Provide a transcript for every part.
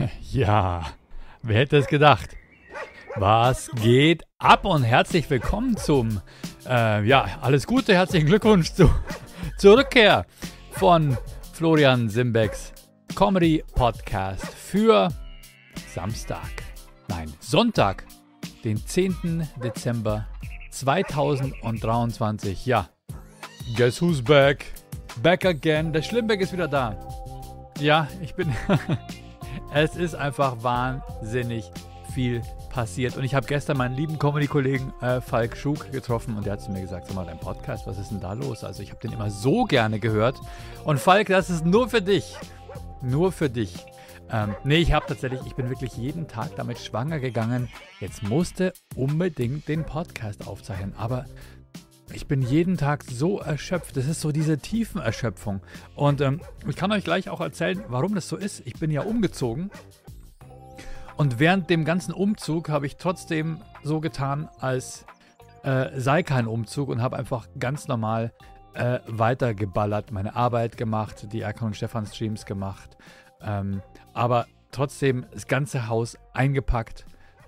Ja, wer hätte es gedacht? Was geht ab und herzlich willkommen zum, äh, ja, alles Gute, herzlichen Glückwunsch zu, zur Rückkehr von Florian Simbecks Comedy Podcast für Samstag, nein, Sonntag, den 10. Dezember 2023. Ja, guess who's back? Back again. Der Schlimmbeck ist wieder da. Ja, ich bin. es ist einfach wahnsinnig viel passiert. Und ich habe gestern meinen lieben Comedy-Kollegen äh, Falk Schug getroffen und der hat zu mir gesagt: Sag mal, dein Podcast, was ist denn da los? Also, ich habe den immer so gerne gehört. Und Falk, das ist nur für dich. Nur für dich. Ähm, nee, ich habe tatsächlich, ich bin wirklich jeden Tag damit schwanger gegangen. Jetzt musste unbedingt den Podcast aufzeichnen. Aber ich bin jeden Tag so erschöpft. Das ist so diese Tiefenerschöpfung. Und ähm, ich kann euch gleich auch erzählen, warum das so ist. Ich bin ja umgezogen. Und während dem ganzen Umzug habe ich trotzdem so getan, als äh, sei kein Umzug und habe einfach ganz normal äh, weitergeballert, meine Arbeit gemacht, die Erkan und Stefan Streams gemacht. Ähm, aber trotzdem das ganze Haus eingepackt,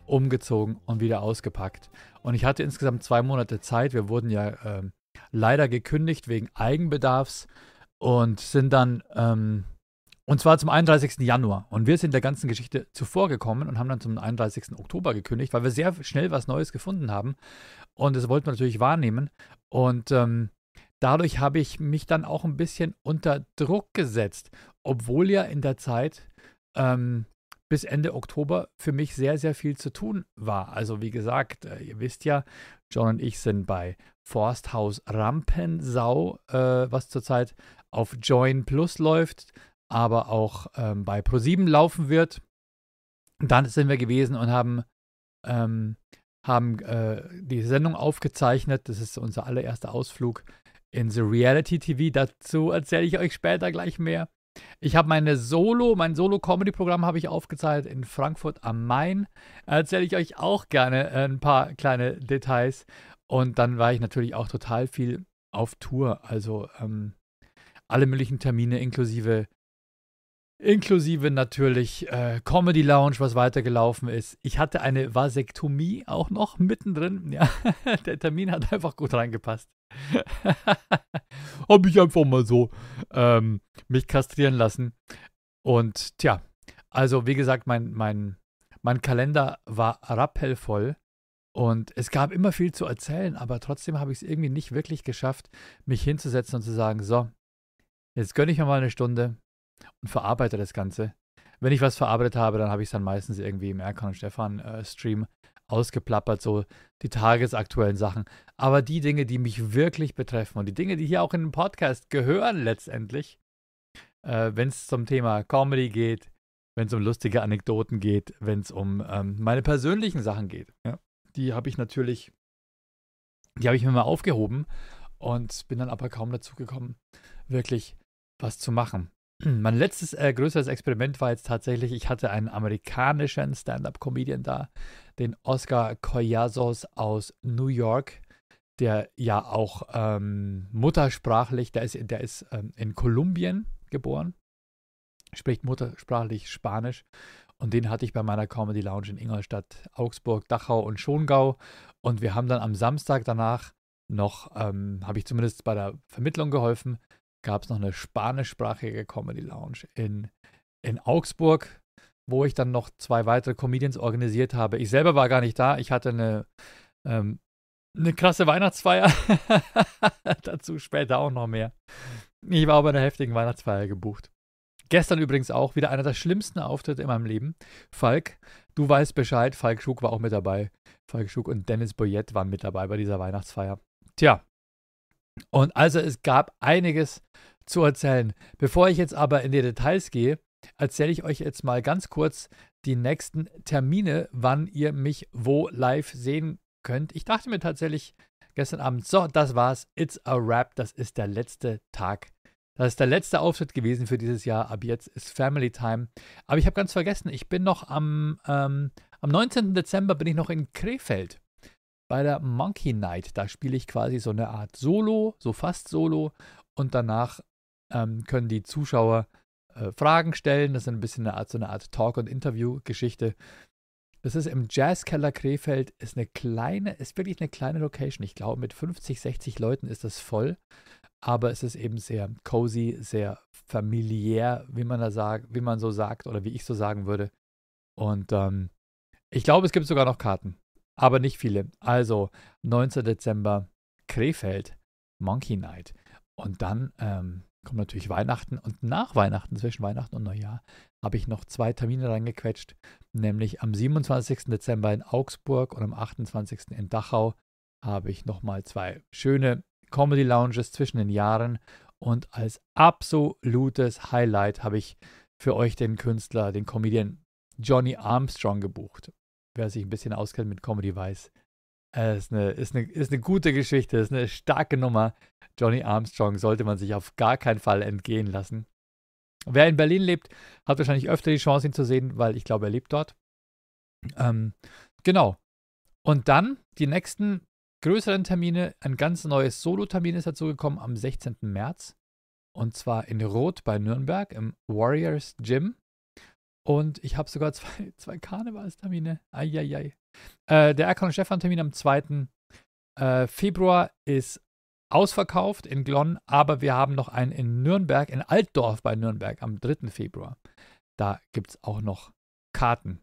umgezogen und wieder ausgepackt. Und ich hatte insgesamt zwei Monate Zeit. Wir wurden ja äh, leider gekündigt wegen Eigenbedarfs und sind dann, ähm, und zwar zum 31. Januar. Und wir sind der ganzen Geschichte zuvor gekommen und haben dann zum 31. Oktober gekündigt, weil wir sehr schnell was Neues gefunden haben. Und das wollten wir natürlich wahrnehmen. Und ähm, dadurch habe ich mich dann auch ein bisschen unter Druck gesetzt, obwohl ja in der Zeit ähm, bis Ende Oktober für mich sehr, sehr viel zu tun war. Also wie gesagt, äh, ihr wisst ja, John und ich sind bei Forsthaus Rampensau, äh, was zurzeit auf Join Plus läuft, aber auch ähm, bei ProSieben laufen wird. Dann sind wir gewesen und haben, ähm, haben äh, die Sendung aufgezeichnet. Das ist unser allererster Ausflug in The Reality TV. Dazu erzähle ich euch später gleich mehr. Ich habe meine Solo, mein Solo-Comedy-Programm habe ich aufgezeichnet in Frankfurt am Main. Erzähle ich euch auch gerne äh, ein paar kleine Details. Und dann war ich natürlich auch total viel auf Tour. Also ähm, alle möglichen Termine inklusive inklusive natürlich äh, Comedy Lounge, was weitergelaufen ist. Ich hatte eine Vasektomie auch noch mittendrin. Ja, der Termin hat einfach gut reingepasst. Habe ich einfach mal so ähm, mich kastrieren lassen. Und tja, also wie gesagt, mein, mein, mein Kalender war rappellvoll. Und es gab immer viel zu erzählen, aber trotzdem habe ich es irgendwie nicht wirklich geschafft, mich hinzusetzen und zu sagen, so, jetzt gönne ich mir mal eine Stunde und verarbeite das Ganze. Wenn ich was verarbeitet habe, dann habe ich es dann meistens irgendwie im Erkan und Stefan äh, Stream ausgeplappert, so die tagesaktuellen Sachen. Aber die Dinge, die mich wirklich betreffen und die Dinge, die hier auch in den Podcast gehören letztendlich, äh, wenn es zum Thema Comedy geht, wenn es um lustige Anekdoten geht, wenn es um ähm, meine persönlichen Sachen geht, ja, die habe ich natürlich, die habe ich mir mal aufgehoben und bin dann aber kaum dazu gekommen, wirklich was zu machen. Mein letztes äh, größeres Experiment war jetzt tatsächlich, ich hatte einen amerikanischen Stand-up-Comedian da, den Oscar Collasos aus New York, der ja auch ähm, muttersprachlich, der ist, der ist ähm, in Kolumbien geboren, spricht muttersprachlich Spanisch. Und den hatte ich bei meiner Comedy Lounge in Ingolstadt, Augsburg, Dachau und Schongau. Und wir haben dann am Samstag danach noch, ähm, habe ich zumindest bei der Vermittlung geholfen, gab es noch eine spanischsprachige Comedy Lounge in, in Augsburg, wo ich dann noch zwei weitere Comedians organisiert habe. Ich selber war gar nicht da. Ich hatte eine, ähm, eine krasse Weihnachtsfeier. Dazu später auch noch mehr. Ich war bei einer heftigen Weihnachtsfeier gebucht. Gestern übrigens auch wieder einer der schlimmsten Auftritte in meinem Leben. Falk, du weißt Bescheid. Falk Schug war auch mit dabei. Falk Schug und Dennis Boyette waren mit dabei bei dieser Weihnachtsfeier. Tja, und also es gab einiges zu erzählen. Bevor ich jetzt aber in die Details gehe, erzähle ich euch jetzt mal ganz kurz die nächsten Termine, wann ihr mich wo live sehen könnt. Ich dachte mir tatsächlich gestern Abend, so, das war's, it's a wrap, das ist der letzte Tag. Das ist der letzte Auftritt gewesen für dieses Jahr. Ab jetzt ist Family Time. Aber ich habe ganz vergessen, ich bin noch am, ähm, am 19. Dezember bin ich noch in Krefeld bei der Monkey Night. Da spiele ich quasi so eine Art Solo, so fast Solo. Und danach ähm, können die Zuschauer äh, Fragen stellen. Das ist ein bisschen eine Art, so eine Art Talk- und Interview-Geschichte. Das ist im Jazzkeller Krefeld, ist eine kleine, ist wirklich eine kleine Location. Ich glaube, mit 50, 60 Leuten ist das voll. Aber es ist eben sehr cozy, sehr familiär, wie man da sagt, wie man so sagt oder wie ich so sagen würde. Und ähm, ich glaube, es gibt sogar noch Karten, aber nicht viele. Also 19. Dezember Krefeld, Monkey Night. Und dann ähm, kommt natürlich Weihnachten und nach Weihnachten, zwischen Weihnachten und Neujahr, habe ich noch zwei Termine reingequetscht, nämlich am 27. Dezember in Augsburg und am 28. in Dachau habe ich nochmal zwei schöne Comedy Lounges zwischen den Jahren und als absolutes Highlight habe ich für euch den Künstler, den Comedian Johnny Armstrong gebucht. Wer sich ein bisschen auskennt mit Comedy weiß. Es ist eine, ist, eine, ist eine gute Geschichte, ist eine starke Nummer. Johnny Armstrong sollte man sich auf gar keinen Fall entgehen lassen. Wer in Berlin lebt, hat wahrscheinlich öfter die Chance, ihn zu sehen, weil ich glaube, er lebt dort. Ähm, genau. Und dann die nächsten größeren Termine. Ein ganz neues Solo-Termin ist dazu gekommen am 16. März. Und zwar in Rot bei Nürnberg im Warriors Gym. Und ich habe sogar zwei, zwei Karnevalstermine. Eieiei. Äh, der Erkan Stefan-Termin am 2. Äh, Februar ist ausverkauft in Glonn, aber wir haben noch einen in Nürnberg, in Altdorf bei Nürnberg am 3. Februar. Da gibt es auch noch Karten.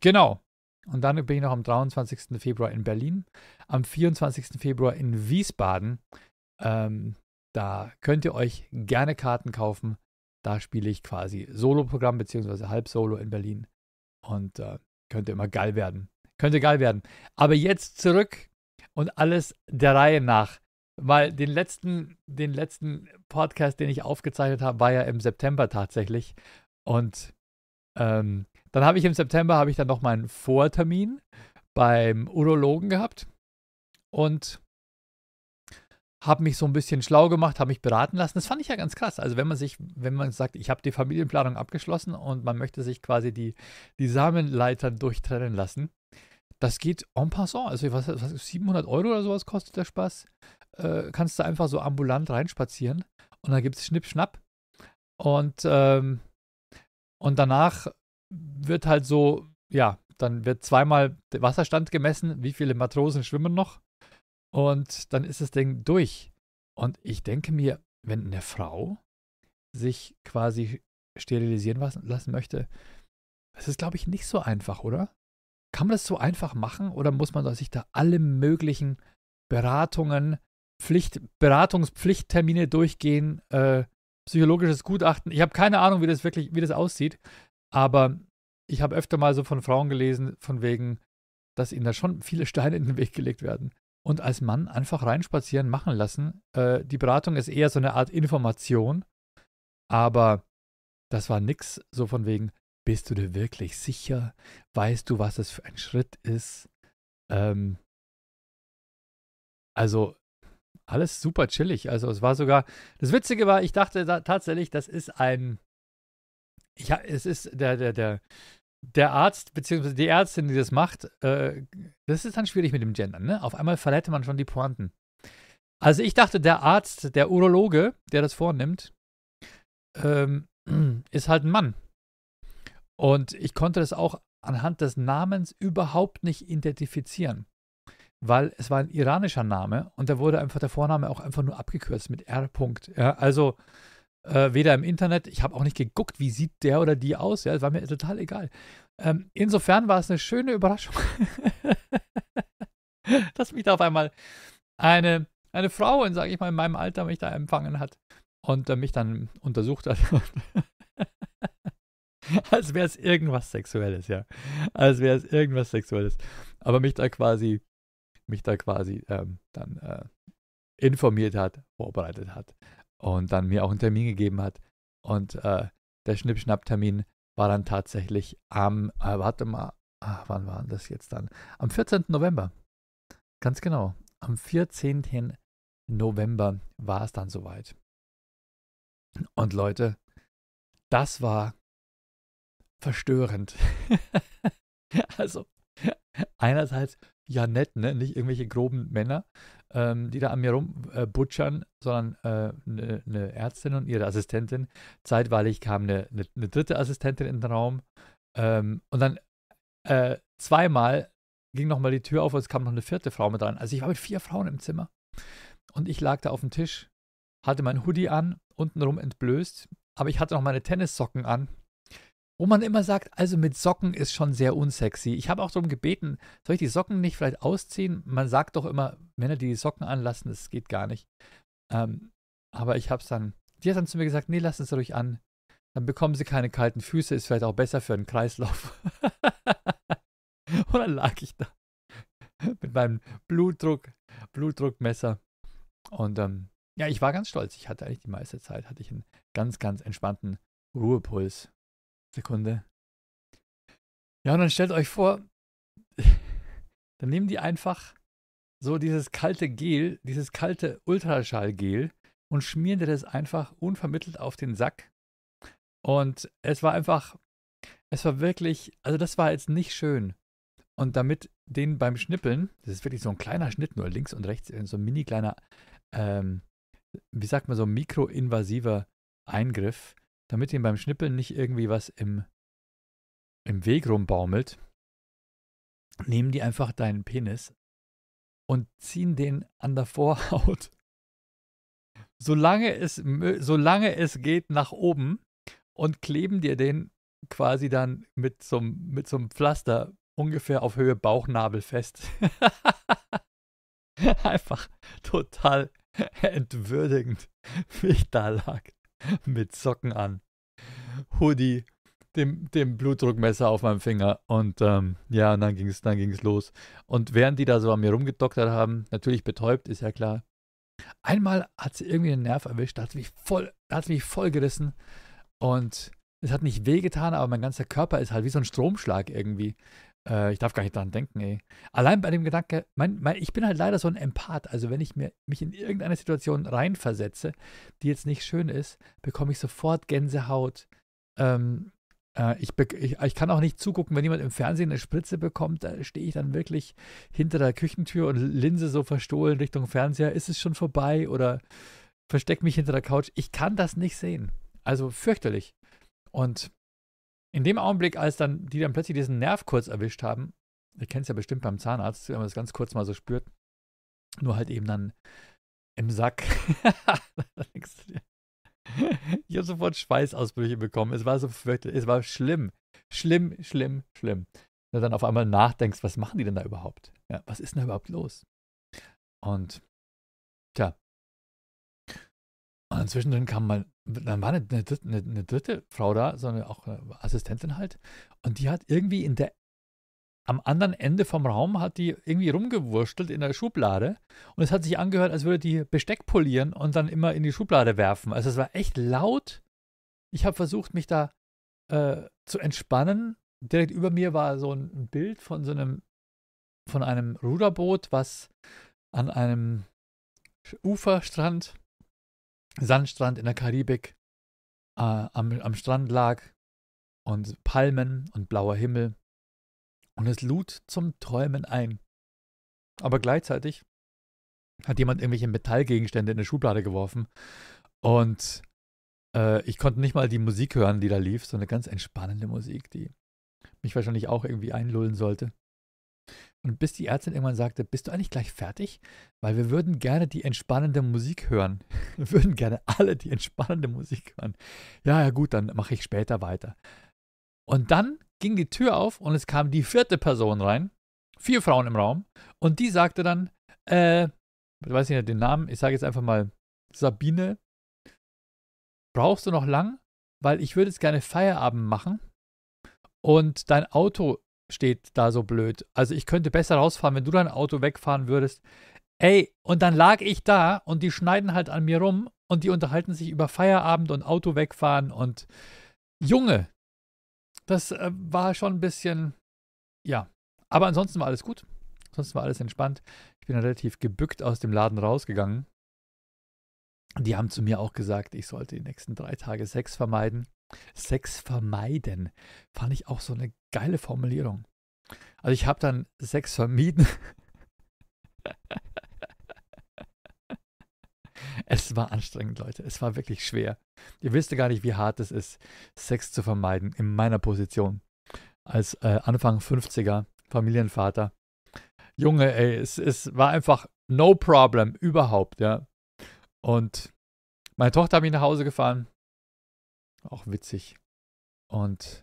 Genau. Und dann bin ich noch am 23. Februar in Berlin, am 24. Februar in Wiesbaden. Ähm, da könnt ihr euch gerne Karten kaufen. Da spiele ich quasi Solo-Programm beziehungsweise Halb-Solo in Berlin. Und äh, könnte immer geil werden. Könnte geil werden. Aber jetzt zurück und alles der Reihe nach. Weil den letzten, den letzten Podcast, den ich aufgezeichnet habe, war ja im September tatsächlich. Und ähm, dann habe ich im September habe ich dann noch meinen Vortermin beim Urologen gehabt und habe mich so ein bisschen schlau gemacht, habe mich beraten lassen. Das fand ich ja ganz krass. Also wenn man sich, wenn man sagt, ich habe die Familienplanung abgeschlossen und man möchte sich quasi die, die Samenleitern durchtrennen lassen, das geht en passant. Also was, was 700 Euro oder sowas kostet der Spaß. Äh, kannst du einfach so ambulant reinspazieren und dann gibt es Schnipp, Schnapp. Und, ähm, und danach wird halt so, ja, dann wird zweimal der Wasserstand gemessen, wie viele Matrosen schwimmen noch. Und dann ist das Ding durch. Und ich denke mir, wenn eine Frau sich quasi sterilisieren lassen möchte, das ist, glaube ich, nicht so einfach, oder? Kann man das so einfach machen oder muss man sich da alle möglichen Beratungen, Pflicht, Beratungspflichttermine durchgehen, äh, psychologisches Gutachten? Ich habe keine Ahnung, wie das wirklich, wie das aussieht. Aber ich habe öfter mal so von Frauen gelesen, von wegen, dass ihnen da schon viele Steine in den Weg gelegt werden. Und als Mann einfach reinspazieren, machen lassen. Äh, die Beratung ist eher so eine Art Information. Aber das war nix so von wegen, bist du dir wirklich sicher? Weißt du, was es für ein Schritt ist? Ähm, also alles super chillig. Also es war sogar, das Witzige war, ich dachte da, tatsächlich, das ist ein ja, es ist der, der, der, der Arzt, beziehungsweise die Ärztin, die das macht, äh, das ist dann schwierig mit dem Gendern, ne? Auf einmal verrät man schon die Pointen. Also ich dachte, der Arzt, der Urologe, der das vornimmt, ähm, ist halt ein Mann. Und ich konnte das auch anhand des Namens überhaupt nicht identifizieren. Weil es war ein iranischer Name und da wurde einfach der Vorname auch einfach nur abgekürzt mit R. Ja, also äh, weder im Internet, ich habe auch nicht geguckt, wie sieht der oder die aus. Ja, es war mir total egal. Ähm, insofern war es eine schöne Überraschung, dass mich da auf einmal eine, eine Frau in, sage ich mal, in meinem Alter mich da empfangen hat und äh, mich dann untersucht hat. Als wäre es irgendwas Sexuelles, ja. Als wäre es irgendwas Sexuelles. Aber mich da quasi, mich da quasi ähm, dann äh, informiert hat, vorbereitet hat und dann mir auch einen Termin gegeben hat. Und äh, der Schnippschnapp-Termin war dann tatsächlich am, äh, warte mal, ach, wann war das jetzt dann? Am 14. November. Ganz genau. Am 14. November war es dann soweit. Und Leute, das war verstörend. also, einerseits, ja nett, ne? Nicht irgendwelche groben Männer, ähm, die da an mir rumbutschern, äh, sondern eine äh, ne, Ärztin und ihre Assistentin. Zeitweilig kam eine, ne, ne dritte Assistentin in den Raum. Ähm, und dann äh, zweimal ging nochmal die Tür auf und es kam noch eine vierte Frau mit rein. Also ich war mit vier Frauen im Zimmer. Und ich lag da auf dem Tisch, hatte mein Hoodie an, untenrum entblößt, aber ich hatte noch meine Tennissocken an. Wo man immer sagt, also mit Socken ist schon sehr unsexy. Ich habe auch darum gebeten, soll ich die Socken nicht vielleicht ausziehen? Man sagt doch immer, Männer, die die Socken anlassen, das geht gar nicht. Ähm, aber ich habe es dann, die hat dann zu mir gesagt, nee, lass es ruhig an. Dann bekommen sie keine kalten Füße, ist vielleicht auch besser für den Kreislauf. Und dann lag ich da mit meinem Blutdruck, Blutdruckmesser. Und ähm, ja, ich war ganz stolz. Ich hatte eigentlich die meiste Zeit, hatte ich einen ganz, ganz entspannten Ruhepuls. Sekunde. Ja, und dann stellt euch vor, dann nehmen die einfach so dieses kalte Gel, dieses kalte Ultraschallgel und schmieren dir das einfach unvermittelt auf den Sack. Und es war einfach, es war wirklich, also das war jetzt nicht schön. Und damit den beim Schnippeln, das ist wirklich so ein kleiner Schnitt, nur links und rechts, so ein mini kleiner, ähm, wie sagt man, so mikroinvasiver Eingriff, damit den beim Schnippeln nicht irgendwie was im, im Weg rumbaumelt, nehmen die einfach deinen Penis und ziehen den an der Vorhaut, solange es, solange es geht, nach oben und kleben dir den quasi dann mit so, mit so einem Pflaster ungefähr auf Höhe Bauchnabel fest. Einfach total entwürdigend, wie ich da lag. Mit Socken an, Hoodie, dem, dem Blutdruckmesser auf meinem Finger. Und ähm, ja, und dann ging es dann ging's los. Und während die da so an mir rumgedoktert haben, natürlich betäubt, ist ja klar. Einmal hat sie irgendwie einen Nerv erwischt, da hat sie mich voll, hat mich voll gerissen. Und es hat nicht wehgetan, aber mein ganzer Körper ist halt wie so ein Stromschlag irgendwie. Äh, ich darf gar nicht daran denken, ey. Allein bei dem Gedanke, mein, mein, ich bin halt leider so ein Empath. Also wenn ich mir, mich in irgendeine Situation reinversetze, die jetzt nicht schön ist, bekomme ich sofort Gänsehaut. Ähm, äh, ich, ich, ich, kann auch nicht zugucken, wenn jemand im Fernsehen eine Spritze bekommt, da stehe ich dann wirklich hinter der Küchentür und Linse so verstohlen Richtung Fernseher. Ist es schon vorbei oder verstecke mich hinter der Couch? Ich kann das nicht sehen. Also fürchterlich. Und in dem Augenblick, als dann die dann plötzlich diesen Nerv kurz erwischt haben, ihr kennt es ja bestimmt beim Zahnarzt, wenn man das ganz kurz mal so spürt, nur halt eben dann im Sack. ich habe sofort Schweißausbrüche bekommen. Es war so es war schlimm. Schlimm, schlimm, schlimm. Wenn du dann auf einmal nachdenkst, was machen die denn da überhaupt? Ja, was ist denn da überhaupt los? Und tja. Und zwischendrin kam mal dann war eine, eine, eine, dritte Frau da, so eine auch eine Assistentin halt. Und die hat irgendwie in der am anderen Ende vom Raum hat die irgendwie rumgewurstelt in der Schublade und es hat sich angehört, als würde die Besteck polieren und dann immer in die Schublade werfen. Also es war echt laut. Ich habe versucht, mich da äh, zu entspannen. Direkt über mir war so ein Bild von so einem von einem Ruderboot, was an einem Uferstrand Sandstrand in der Karibik äh, am, am Strand lag und Palmen und blauer Himmel. Und es lud zum Träumen ein. Aber gleichzeitig hat jemand irgendwelche Metallgegenstände in eine Schublade geworfen. Und äh, ich konnte nicht mal die Musik hören, die da lief, so eine ganz entspannende Musik, die mich wahrscheinlich auch irgendwie einlullen sollte. Und bis die Ärztin irgendwann sagte, bist du eigentlich gleich fertig? Weil wir würden gerne die entspannende Musik hören. Wir würden gerne alle die entspannende Musik hören. Ja, ja gut, dann mache ich später weiter. Und dann ging die Tür auf und es kam die vierte Person rein. Vier Frauen im Raum. Und die sagte dann, äh, ich weiß nicht den Namen, ich sage jetzt einfach mal Sabine, brauchst du noch lang? Weil ich würde jetzt gerne Feierabend machen und dein Auto steht da so blöd. Also ich könnte besser rausfahren, wenn du dein Auto wegfahren würdest. Ey, und dann lag ich da und die schneiden halt an mir rum und die unterhalten sich über Feierabend und Auto wegfahren und Junge, das äh, war schon ein bisschen, ja. Aber ansonsten war alles gut. Ansonsten war alles entspannt. Ich bin relativ gebückt aus dem Laden rausgegangen. Die haben zu mir auch gesagt, ich sollte die nächsten drei Tage Sex vermeiden. Sex vermeiden. Fand ich auch so eine geile Formulierung. Also ich habe dann Sex vermieden. es war anstrengend, Leute. Es war wirklich schwer. Ihr wisst gar nicht, wie hart es ist, Sex zu vermeiden in meiner Position. Als äh, Anfang 50er Familienvater. Junge, ey, es, es war einfach no problem, überhaupt, ja. Und meine Tochter hat mich nach Hause gefahren. Auch witzig. Und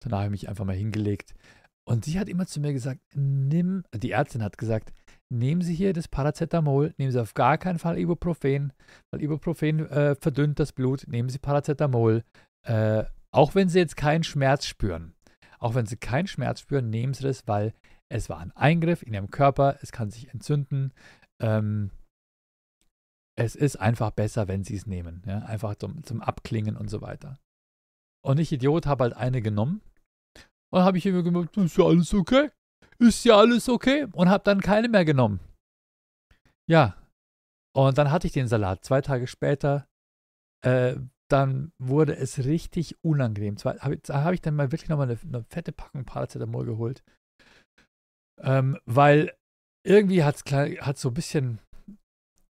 danach habe ich mich einfach mal hingelegt. Und sie hat immer zu mir gesagt, nimm, die Ärztin hat gesagt, nehmen Sie hier das Paracetamol, nehmen Sie auf gar keinen Fall Ibuprofen, weil Ibuprofen äh, verdünnt das Blut, nehmen Sie Paracetamol, äh, auch wenn Sie jetzt keinen Schmerz spüren. Auch wenn Sie keinen Schmerz spüren, nehmen Sie das, weil es war ein Eingriff in Ihrem Körper, es kann sich entzünden. Ähm, es ist einfach besser, wenn Sie es nehmen. Ja? Einfach zum, zum Abklingen und so weiter. Und ich, Idiot, habe halt eine genommen und habe ich immer gesagt, ist ja alles okay? Ist ja alles okay? Und habe dann keine mehr genommen. Ja. Und dann hatte ich den Salat. Zwei Tage später, äh, dann wurde es richtig unangenehm. da habe hab ich dann mal wirklich nochmal eine, eine fette Packung Paracetamol geholt. Ähm, weil irgendwie hat es so ein bisschen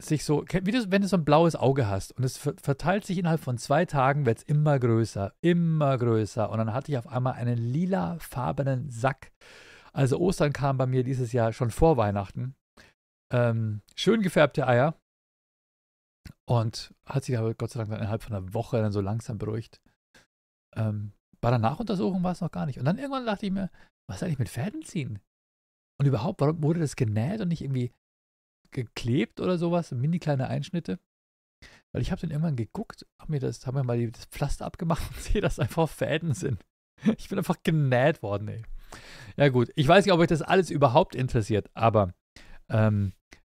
sich so, wie du, wenn du so ein blaues Auge hast und es verteilt sich innerhalb von zwei Tagen, wird es immer größer, immer größer. Und dann hatte ich auf einmal einen lilafarbenen Sack. Also Ostern kam bei mir dieses Jahr schon vor Weihnachten. Ähm, schön gefärbte Eier. Und hat sich aber Gott sei Dank dann innerhalb von einer Woche dann so langsam beruhigt. Ähm, bei der Nachuntersuchung war es noch gar nicht. Und dann irgendwann dachte ich mir, was soll ich mit Fäden ziehen? Und überhaupt, warum wurde das genäht und nicht irgendwie geklebt oder sowas, mini kleine Einschnitte. Weil ich habe dann irgendwann geguckt, habe mir das, habe mir mal das Pflaster abgemacht und sehe, dass einfach Fäden sind. Ich bin einfach genäht worden, ey. Ja gut, ich weiß nicht, ob euch das alles überhaupt interessiert, aber ähm,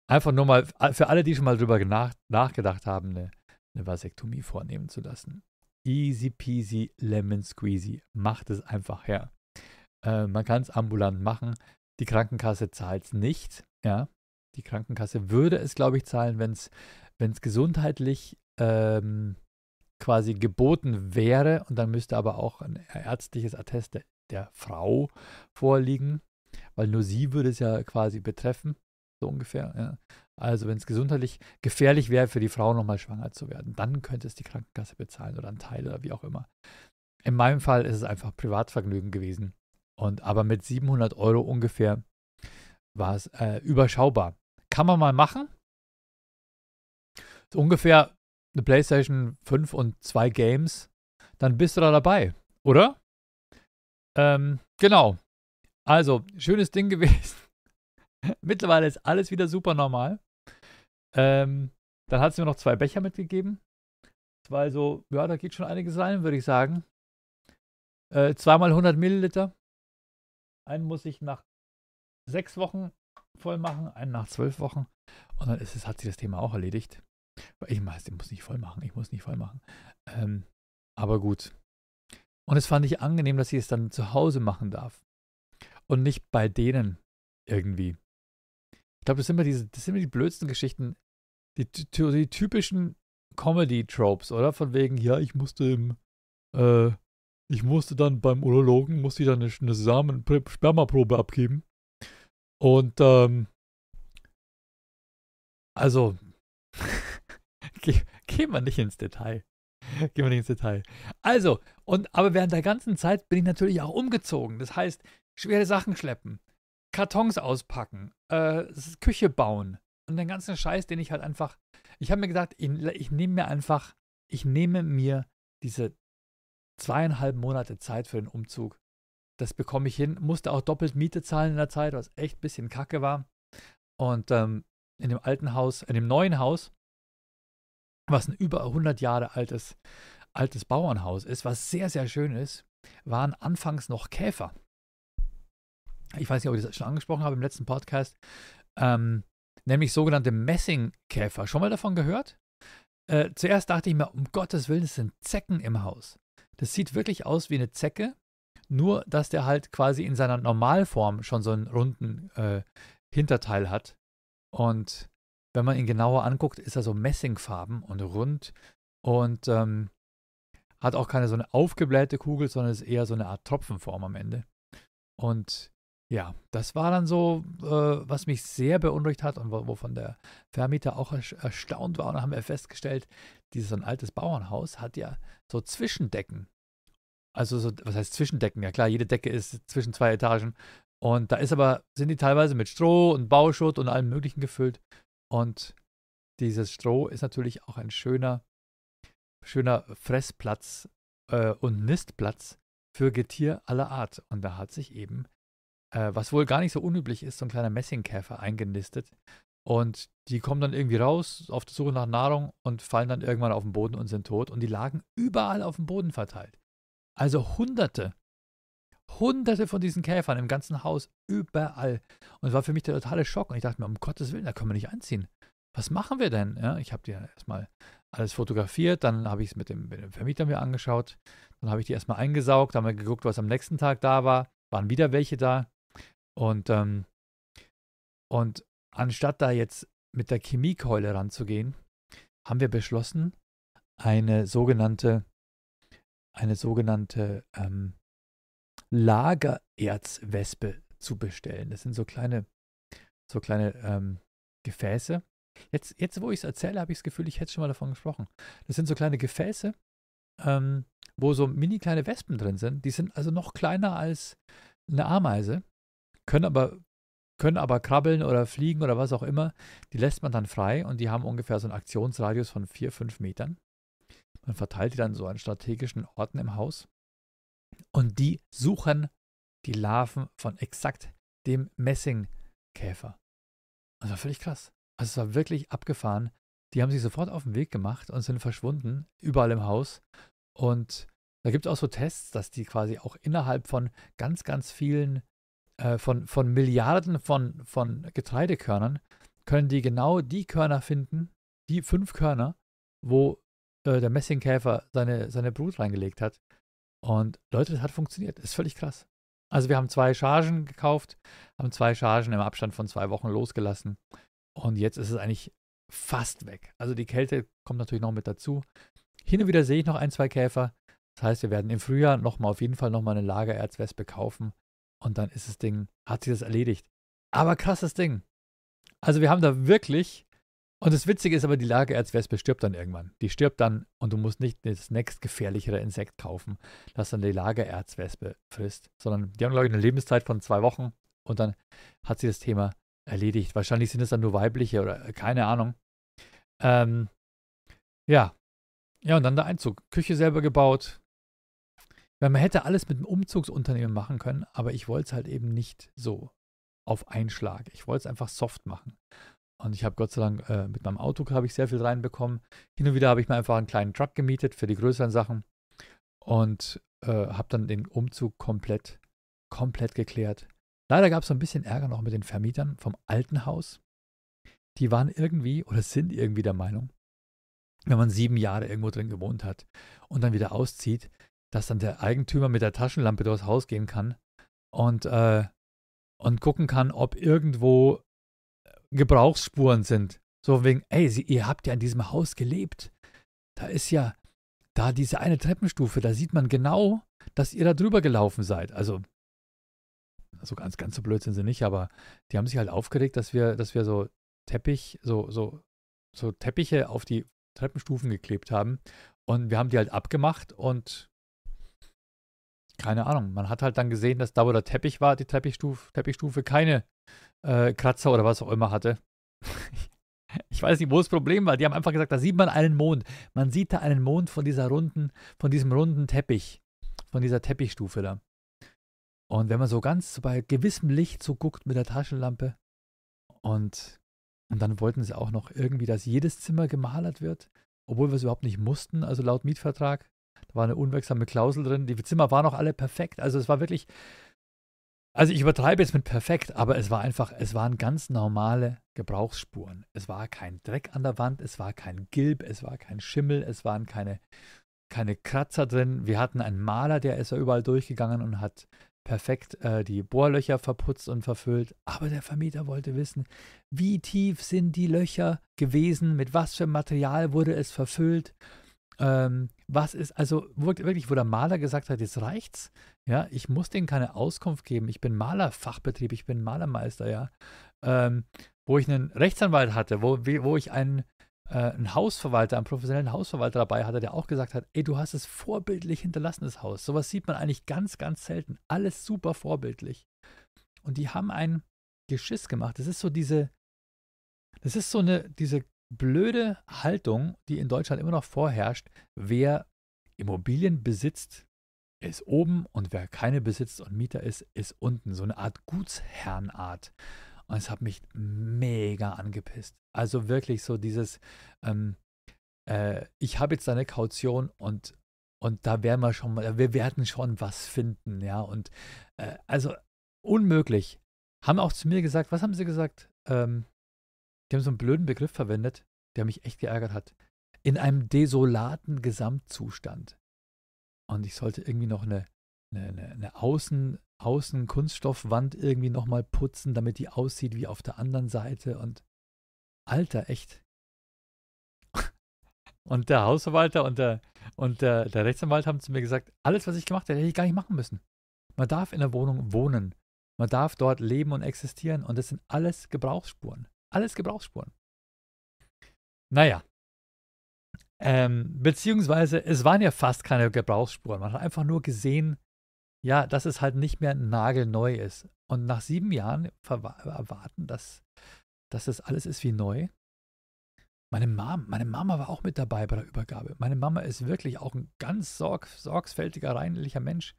einfach nur mal für alle, die schon mal drüber nach, nachgedacht haben, eine, eine Vasektomie vornehmen zu lassen. Easy peasy lemon squeezy. Macht es einfach her. Äh, man kann es ambulant machen. Die Krankenkasse zahlt es nicht. Ja, die Krankenkasse würde es, glaube ich, zahlen, wenn es gesundheitlich ähm, quasi geboten wäre und dann müsste aber auch ein ärztliches Attest der, der Frau vorliegen, weil nur sie würde es ja quasi betreffen, so ungefähr. Ja. Also wenn es gesundheitlich gefährlich wäre für die Frau nochmal schwanger zu werden, dann könnte es die Krankenkasse bezahlen oder ein Teil oder wie auch immer. In meinem Fall ist es einfach Privatvergnügen gewesen. Und aber mit 700 Euro ungefähr war es äh, überschaubar. Kann man mal machen. So ungefähr eine PlayStation 5 und zwei Games. Dann bist du da dabei, oder? Ähm, genau. Also, schönes Ding gewesen. Mittlerweile ist alles wieder super normal. Ähm, dann hat sie mir noch zwei Becher mitgegeben. Zwei so, ja, da geht schon einiges rein, würde ich sagen. Äh, zweimal 100 Milliliter. Einen muss ich nach sechs Wochen voll machen, einen nach zwölf Wochen. Und dann ist es, hat sich das Thema auch erledigt. Ich muss nicht voll machen, ich muss nicht voll machen. Ähm, aber gut. Und es fand ich angenehm, dass ich es dann zu Hause machen darf. Und nicht bei denen irgendwie. Ich glaube, das sind immer diese, das sind immer die blödsten Geschichten, die, die typischen Comedy-Tropes, oder? Von wegen, ja, ich musste im, äh, ich musste dann beim Urologen, musste ich dann eine, eine Samen-Spermaprobe abgeben. Und ähm, also ge gehen wir nicht ins Detail. Gehen wir nicht ins Detail. Also, und aber während der ganzen Zeit bin ich natürlich auch umgezogen. Das heißt, schwere Sachen schleppen, Kartons auspacken, äh, Küche bauen und den ganzen Scheiß, den ich halt einfach. Ich habe mir gedacht, ich, ich nehme mir einfach, ich nehme mir diese zweieinhalb Monate Zeit für den Umzug das bekomme ich hin. Musste auch doppelt Miete zahlen in der Zeit, was echt ein bisschen kacke war. Und ähm, in dem alten Haus, in dem neuen Haus, was ein über 100 Jahre altes, altes Bauernhaus ist, was sehr, sehr schön ist, waren anfangs noch Käfer. Ich weiß nicht, ob ich das schon angesprochen habe im letzten Podcast. Ähm, nämlich sogenannte Messingkäfer. Schon mal davon gehört? Äh, zuerst dachte ich mir, um Gottes Willen, es sind Zecken im Haus. Das sieht wirklich aus wie eine Zecke, nur, dass der halt quasi in seiner Normalform schon so einen runden äh, Hinterteil hat. Und wenn man ihn genauer anguckt, ist er so messingfarben und rund und ähm, hat auch keine so eine aufgeblähte Kugel, sondern ist eher so eine Art Tropfenform am Ende. Und ja, das war dann so, äh, was mich sehr beunruhigt hat und wovon der Vermieter auch erstaunt war. Und dann haben wir festgestellt, dieses ein altes Bauernhaus hat ja so Zwischendecken. Also so, was heißt Zwischendecken? Ja klar, jede Decke ist zwischen zwei Etagen. Und da ist aber, sind die teilweise mit Stroh und Bauschutt und allem möglichen gefüllt. Und dieses Stroh ist natürlich auch ein schöner, schöner Fressplatz äh, und Nistplatz für Getier aller Art. Und da hat sich eben äh, was wohl gar nicht so unüblich ist, so ein kleiner Messingkäfer eingenistet. Und die kommen dann irgendwie raus auf der Suche nach Nahrung und fallen dann irgendwann auf den Boden und sind tot. Und die lagen überall auf dem Boden verteilt. Also hunderte, hunderte von diesen Käfern im ganzen Haus, überall. Und es war für mich der totale Schock. Und ich dachte mir, um Gottes Willen, da können wir nicht einziehen. Was machen wir denn? Ja, ich habe die erstmal alles fotografiert, dann habe ich es mit, mit dem, Vermieter mir angeschaut, dann habe ich die erstmal eingesaugt, haben wir geguckt, was am nächsten Tag da war, waren wieder welche da. Und, ähm, und anstatt da jetzt mit der Chemiekeule ranzugehen, haben wir beschlossen, eine sogenannte, eine sogenannte ähm, Lagererzwespe zu bestellen. Das sind so kleine, so kleine ähm, Gefäße. Jetzt, jetzt, wo ich es erzähle, habe ich das Gefühl, ich hätte schon mal davon gesprochen. Das sind so kleine Gefäße, ähm, wo so mini kleine Wespen drin sind. Die sind also noch kleiner als eine Ameise können aber, können aber krabbeln oder fliegen oder was auch immer. Die lässt man dann frei und die haben ungefähr so einen Aktionsradius von 4, 5 Metern. Man verteilt die dann so an strategischen Orten im Haus. Und die suchen die Larven von exakt dem Messingkäfer. Das war völlig krass. Also es war wirklich abgefahren. Die haben sich sofort auf den Weg gemacht und sind verschwunden, überall im Haus. Und da gibt es auch so Tests, dass die quasi auch innerhalb von ganz, ganz vielen äh, von, von Milliarden von, von Getreidekörnern können die genau die Körner finden, die fünf Körner, wo äh, der Messingkäfer seine, seine Brut reingelegt hat. Und Leute, das hat funktioniert. Ist völlig krass. Also wir haben zwei Chargen gekauft, haben zwei Chargen im Abstand von zwei Wochen losgelassen. Und jetzt ist es eigentlich fast weg. Also die Kälte kommt natürlich noch mit dazu. Hin und wieder sehe ich noch ein, zwei Käfer. Das heißt, wir werden im Frühjahr nochmal auf jeden Fall nochmal eine Lagererzwespe kaufen und dann ist das Ding, hat sich das erledigt. Aber krasses Ding. Also wir haben da wirklich, und das Witzige ist aber, die Lageerzwespe stirbt dann irgendwann. Die stirbt dann und du musst nicht das nächstgefährlichere Insekt kaufen, das dann die Lagererzwespe frisst, sondern die haben, glaube ich, eine Lebenszeit von zwei Wochen und dann hat sie das Thema erledigt. Wahrscheinlich sind es dann nur weibliche oder äh, keine Ahnung. Ähm, ja. Ja, und dann der Einzug. Küche selber gebaut, weil man hätte alles mit einem Umzugsunternehmen machen können, aber ich wollte es halt eben nicht so auf Einschlag. Ich wollte es einfach soft machen. Und ich habe Gott sei Dank äh, mit meinem Auto habe ich sehr viel reinbekommen. Hin und wieder habe ich mir einfach einen kleinen Truck gemietet für die größeren Sachen und äh, habe dann den Umzug komplett, komplett geklärt. Leider gab es so ein bisschen Ärger noch mit den Vermietern vom alten Haus. Die waren irgendwie oder sind irgendwie der Meinung, wenn man sieben Jahre irgendwo drin gewohnt hat und dann wieder auszieht, dass dann der Eigentümer mit der Taschenlampe durchs Haus gehen kann und, äh, und gucken kann, ob irgendwo Gebrauchsspuren sind. So wegen, ey, Sie, ihr habt ja in diesem Haus gelebt. Da ist ja, da diese eine Treppenstufe, da sieht man genau, dass ihr da drüber gelaufen seid. Also, also ganz, ganz so blöd sind sie nicht, aber die haben sich halt aufgeregt, dass wir, dass wir so Teppich, so, so, so Teppiche auf die Treppenstufen geklebt haben. Und wir haben die halt abgemacht und keine Ahnung. Man hat halt dann gesehen, dass da, wo der Teppich war, die Teppichstufe, Teppichstufe keine äh, Kratzer oder was auch immer hatte. ich weiß nicht, wo das Problem war. Die haben einfach gesagt, da sieht man einen Mond. Man sieht da einen Mond von dieser runden, von diesem runden Teppich, von dieser Teppichstufe da. Und wenn man so ganz bei gewissem Licht so guckt mit der Taschenlampe und, und dann wollten sie auch noch irgendwie, dass jedes Zimmer gemalert wird, obwohl wir es überhaupt nicht mussten, also laut Mietvertrag. Da war eine unwirksame Klausel drin. Die Zimmer waren auch alle perfekt. Also es war wirklich, also ich übertreibe jetzt mit perfekt, aber es war einfach, es waren ganz normale Gebrauchsspuren. Es war kein Dreck an der Wand, es war kein Gilb, es war kein Schimmel, es waren keine, keine Kratzer drin. Wir hatten einen Maler, der ist ja überall durchgegangen und hat perfekt äh, die Bohrlöcher verputzt und verfüllt. Aber der Vermieter wollte wissen, wie tief sind die Löcher gewesen, mit was für Material wurde es verfüllt Ähm, was ist, also wirklich, wo der Maler gesagt hat, jetzt reicht's, ja, ich muss denen keine Auskunft geben, ich bin Malerfachbetrieb, ich bin Malermeister, ja, ähm, wo ich einen Rechtsanwalt hatte, wo, wo ich einen, äh, einen Hausverwalter, einen professionellen Hausverwalter dabei hatte, der auch gesagt hat, ey, du hast es vorbildlich hinterlassenes Haus. Sowas sieht man eigentlich ganz, ganz selten. Alles super vorbildlich. Und die haben ein Geschiss gemacht. Das ist so diese, das ist so eine, diese blöde Haltung, die in Deutschland immer noch vorherrscht. Wer Immobilien besitzt, ist oben und wer keine besitzt und Mieter ist, ist unten. So eine Art Gutsherrenart. Und es hat mich mega angepisst. Also wirklich so dieses, ähm, äh, ich habe jetzt eine Kaution und, und da werden wir schon mal, wir werden schon was finden, ja. Und äh, also unmöglich. Haben auch zu mir gesagt, was haben sie gesagt? Ähm, die haben so einen blöden Begriff verwendet, der mich echt geärgert hat. In einem desolaten Gesamtzustand. Und ich sollte irgendwie noch eine, eine, eine Außen, Außenkunststoffwand irgendwie nochmal putzen, damit die aussieht wie auf der anderen Seite. Und Alter, echt. Und der Hausverwalter und der, und der, der Rechtsanwalt haben zu mir gesagt, alles, was ich gemacht hätte, hätte ich gar nicht machen müssen. Man darf in der Wohnung wohnen. Man darf dort leben und existieren. Und das sind alles Gebrauchsspuren. Alles Gebrauchsspuren. Naja. Ähm, beziehungsweise, es waren ja fast keine Gebrauchsspuren. Man hat einfach nur gesehen, ja, dass es halt nicht mehr nagelneu ist. Und nach sieben Jahren erwarten, dass, dass das alles ist wie neu. Meine Mom, meine Mama war auch mit dabei bei der Übergabe. Meine Mama ist wirklich auch ein ganz sorg, sorgfältiger, reinlicher Mensch.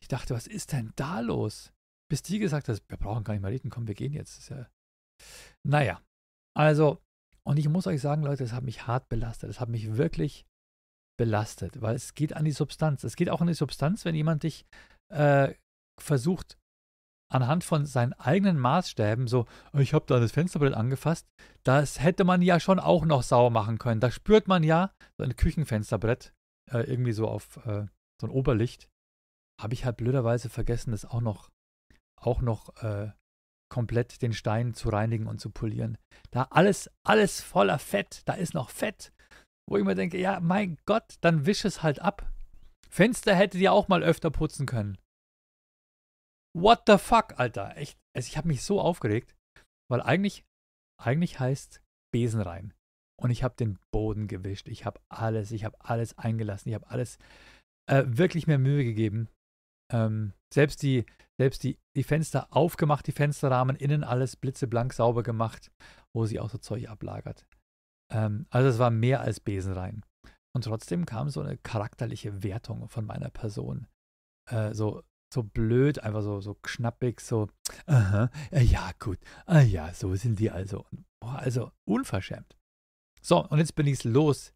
Ich dachte, was ist denn da los? Bis die gesagt hat, wir brauchen gar nicht mehr reden, komm, wir gehen jetzt. Ja naja, also, und ich muss euch sagen, Leute, es hat mich hart belastet. Es hat mich wirklich belastet, weil es geht an die Substanz. Es geht auch an die Substanz, wenn jemand dich äh, versucht, anhand von seinen eigenen Maßstäben, so, ich habe da das Fensterbrett angefasst, das hätte man ja schon auch noch sauer machen können. Da spürt man ja so ein Küchenfensterbrett, äh, irgendwie so auf äh, so ein Oberlicht. Habe ich halt blöderweise vergessen, das auch noch, auch noch äh, komplett den Stein zu reinigen und zu polieren. Da alles, alles voller Fett, da ist noch Fett, wo ich mir denke, ja, mein Gott, dann wisch es halt ab. Fenster hättet ihr auch mal öfter putzen können. What the fuck, Alter? Echt, also ich habe mich so aufgeregt, weil eigentlich, eigentlich heißt Besen rein. Und ich habe den Boden gewischt. Ich habe alles, ich habe alles eingelassen. Ich habe alles äh, wirklich mehr Mühe gegeben. Ähm, selbst die, selbst die, die Fenster aufgemacht, die Fensterrahmen, innen alles blitzeblank sauber gemacht, wo sie auch so Zeug ablagert. Ähm, also es war mehr als Besen rein. Und trotzdem kam so eine charakterliche Wertung von meiner Person. Äh, so, so blöd, einfach so, so knappig, so, aha, äh, ja, gut, ah ja, so sind die also. Boah, also unverschämt. So, und jetzt bin ich los.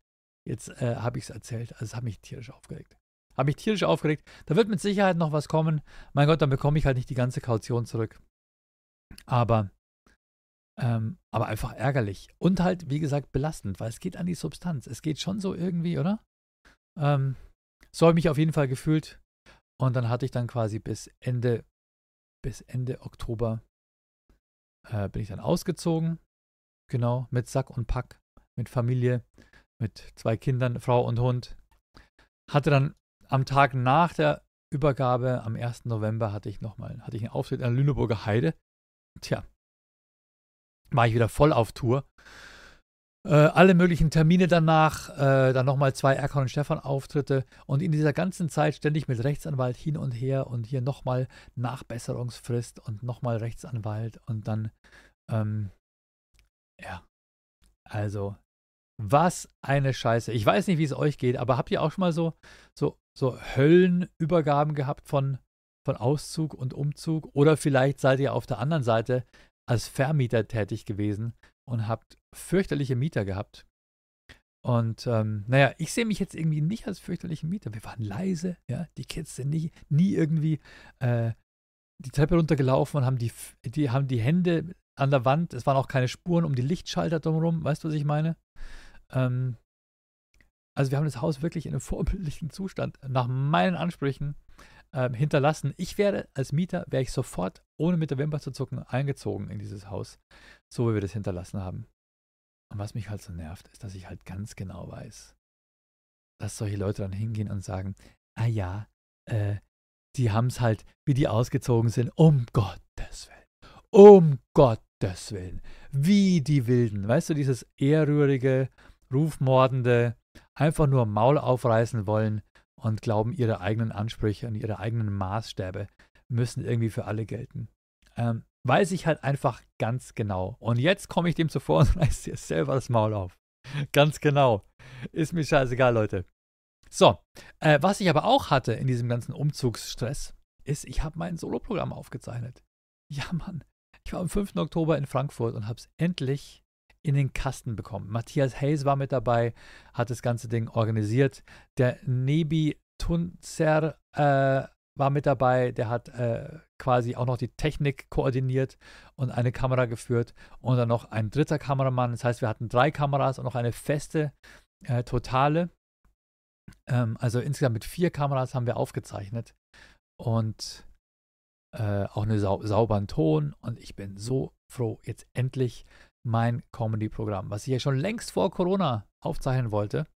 Jetzt äh, habe ich es erzählt. Also es hat mich tierisch aufgeregt. Habe mich tierisch aufgeregt. Da wird mit Sicherheit noch was kommen. Mein Gott, dann bekomme ich halt nicht die ganze Kaution zurück. Aber, ähm, aber einfach ärgerlich. Und halt, wie gesagt, belastend, weil es geht an die Substanz. Es geht schon so irgendwie, oder? Ähm, so habe ich mich auf jeden Fall gefühlt. Und dann hatte ich dann quasi bis Ende, bis Ende Oktober äh, bin ich dann ausgezogen. Genau, mit Sack und Pack, mit Familie, mit zwei Kindern, Frau und Hund. Hatte dann am Tag nach der Übergabe, am 1. November, hatte ich nochmal, hatte ich einen Auftritt an der Lüneburger Heide. Tja, war ich wieder voll auf Tour. Äh, alle möglichen Termine danach, äh, dann nochmal zwei Erkan und Stefan Auftritte und in dieser ganzen Zeit ständig mit Rechtsanwalt hin und her und hier nochmal Nachbesserungsfrist und nochmal Rechtsanwalt und dann, ähm, ja, also was eine Scheiße. Ich weiß nicht, wie es euch geht, aber habt ihr auch schon mal so, so so Höllenübergaben gehabt von, von Auszug und Umzug? Oder vielleicht seid ihr auf der anderen Seite als Vermieter tätig gewesen und habt fürchterliche Mieter gehabt. Und ähm, naja, ich sehe mich jetzt irgendwie nicht als fürchterlichen Mieter. Wir waren leise, ja. Die Kids sind nie, nie irgendwie äh, die Treppe runtergelaufen und haben die, die, haben die Hände an der Wand. Es waren auch keine Spuren um die Lichtschalter drumherum. Weißt du, was ich meine? Ähm, also wir haben das Haus wirklich in einem vorbildlichen Zustand nach meinen Ansprüchen ähm, hinterlassen. Ich wäre als Mieter, wäre ich sofort, ohne mit der Wimper zu zucken, eingezogen in dieses Haus, so wie wir das hinterlassen haben. Und was mich halt so nervt, ist, dass ich halt ganz genau weiß, dass solche Leute dann hingehen und sagen, ah ja, äh, die haben es halt, wie die ausgezogen sind, um Gottes Willen. Um Gottes Willen. Wie die Wilden. Weißt du, dieses ehrrührige, rufmordende, einfach nur Maul aufreißen wollen und glauben, ihre eigenen Ansprüche und ihre eigenen Maßstäbe müssen irgendwie für alle gelten. Ähm, weiß ich halt einfach ganz genau. Und jetzt komme ich dem zuvor und reiße dir selber das Maul auf. Ganz genau. Ist mir scheißegal, Leute. So, äh, was ich aber auch hatte in diesem ganzen Umzugsstress, ist, ich habe mein Soloprogramm aufgezeichnet. Ja, Mann. Ich war am 5. Oktober in Frankfurt und habe es endlich in den Kasten bekommen. Matthias Hayes war mit dabei, hat das ganze Ding organisiert. Der Nebi Tunzer äh, war mit dabei, der hat äh, quasi auch noch die Technik koordiniert und eine Kamera geführt und dann noch ein dritter Kameramann. Das heißt, wir hatten drei Kameras und noch eine feste äh, totale. Ähm, also insgesamt mit vier Kameras haben wir aufgezeichnet und äh, auch einen sau sauberen Ton. Und ich bin so froh, jetzt endlich mein Comedy-Programm, was ich ja schon längst vor Corona aufzeichnen wollte,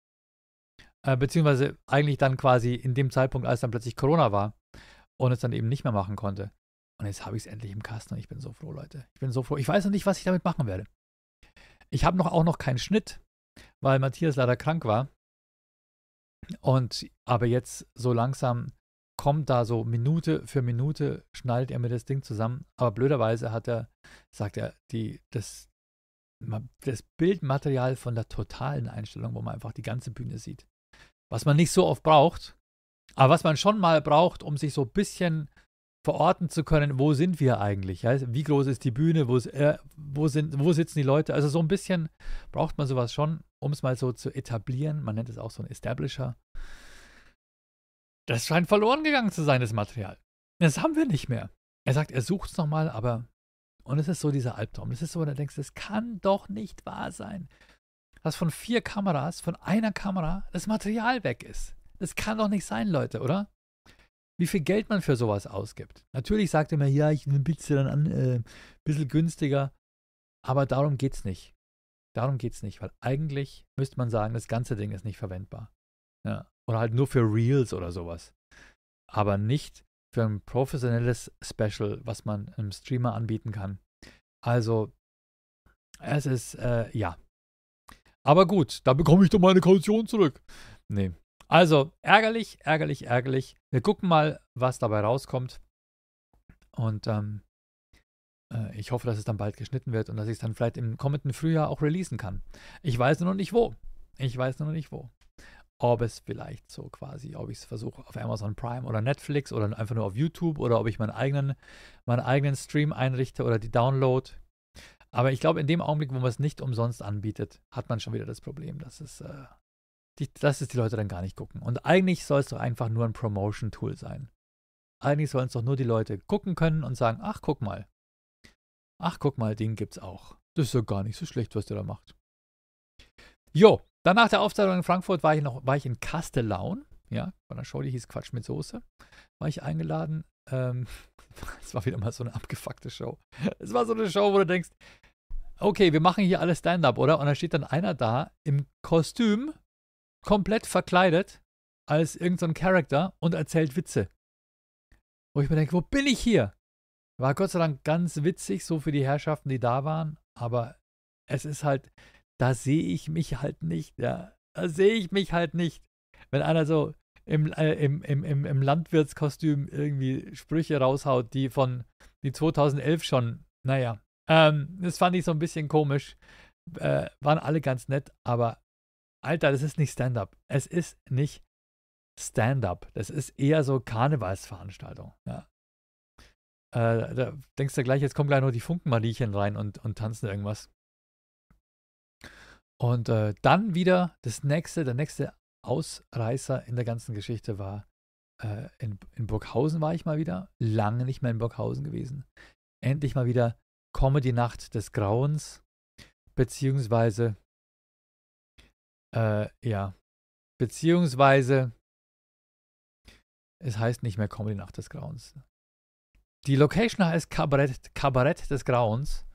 äh, beziehungsweise eigentlich dann quasi in dem Zeitpunkt, als dann plötzlich Corona war und es dann eben nicht mehr machen konnte. Und jetzt habe ich es endlich im Kasten und ich bin so froh, Leute. Ich bin so froh. Ich weiß noch nicht, was ich damit machen werde. Ich habe noch auch noch keinen Schnitt, weil Matthias leider krank war. Und aber jetzt so langsam kommt da so Minute für Minute, schnallt er mir das Ding zusammen. Aber blöderweise hat er, sagt er, die, das, das Bildmaterial von der totalen Einstellung, wo man einfach die ganze Bühne sieht. Was man nicht so oft braucht, aber was man schon mal braucht, um sich so ein bisschen verorten zu können, wo sind wir eigentlich? Ja? Wie groß ist die Bühne? Wo, ist, äh, wo, sind, wo sitzen die Leute? Also so ein bisschen braucht man sowas schon, um es mal so zu etablieren. Man nennt es auch so ein Establisher. Das scheint verloren gegangen zu sein, das Material. Das haben wir nicht mehr. Er sagt, er sucht es nochmal, aber. Und es ist so dieser Albtraum. Es ist so, wo du denkst, das kann doch nicht wahr sein. Dass von vier Kameras, von einer Kamera, das Material weg ist. Das kann doch nicht sein, Leute, oder? Wie viel Geld man für sowas ausgibt. Natürlich sagt er mir, ja, ich biete es dann an, äh, bisschen günstiger. Aber darum geht's nicht. Darum geht's nicht, weil eigentlich müsste man sagen, das ganze Ding ist nicht verwendbar. Ja. Oder halt nur für Reels oder sowas. Aber nicht für ein professionelles Special, was man einem Streamer anbieten kann. Also, es ist, äh, ja. Aber gut, da bekomme ich doch meine Kaution zurück. Nee. Also, ärgerlich, ärgerlich, ärgerlich. Wir gucken mal, was dabei rauskommt. Und ähm, äh, ich hoffe, dass es dann bald geschnitten wird und dass ich es dann vielleicht im kommenden Frühjahr auch releasen kann. Ich weiß nur noch nicht wo. Ich weiß nur noch nicht wo ob es vielleicht so quasi, ob ich es versuche auf Amazon Prime oder Netflix oder einfach nur auf YouTube oder ob ich meinen eigenen, meinen eigenen Stream einrichte oder die Download. Aber ich glaube, in dem Augenblick, wo man es nicht umsonst anbietet, hat man schon wieder das Problem, dass es, äh, die, dass es die Leute dann gar nicht gucken. Und eigentlich soll es doch einfach nur ein Promotion-Tool sein. Eigentlich sollen es doch nur die Leute gucken können und sagen, ach, guck mal. Ach, guck mal, den gibt's auch. Das ist ja gar nicht so schlecht, was der da macht. Jo, dann nach der Aufzeichnung in Frankfurt war ich noch, war ich in Castellaun, ja, bei einer Show, die hieß Quatsch mit Soße, war ich eingeladen. Ähm, es war wieder mal so eine abgefuckte Show. Es war so eine Show, wo du denkst, okay, wir machen hier alles Stand-up, oder? Und da steht dann einer da im Kostüm, komplett verkleidet, als irgendein so Charakter und erzählt Witze. Wo ich mir denke, wo bin ich hier? War Gott sei Dank ganz witzig, so für die Herrschaften, die da waren, aber es ist halt, da sehe ich mich halt nicht, ja. Da sehe ich mich halt nicht. Wenn einer so im, äh, im, im, im, im Landwirtskostüm irgendwie Sprüche raushaut, die von die 2011 schon, naja, ähm, das fand ich so ein bisschen komisch. Äh, waren alle ganz nett, aber Alter, das ist nicht Stand-up. Es ist nicht Stand-up. Das ist eher so Karnevalsveranstaltung. Ja. Äh, da denkst du gleich, jetzt kommen gleich nur die Funkenmariechen rein und, und tanzen irgendwas. Und äh, dann wieder das nächste, der nächste Ausreißer in der ganzen Geschichte war, äh, in, in Burghausen war ich mal wieder, lange nicht mehr in Burghausen gewesen. Endlich mal wieder Comedy-Nacht des Grauens, beziehungsweise, äh, ja, beziehungsweise, es heißt nicht mehr Comedy-Nacht des Grauens. Die Location heißt Kabarett, Kabarett des Grauens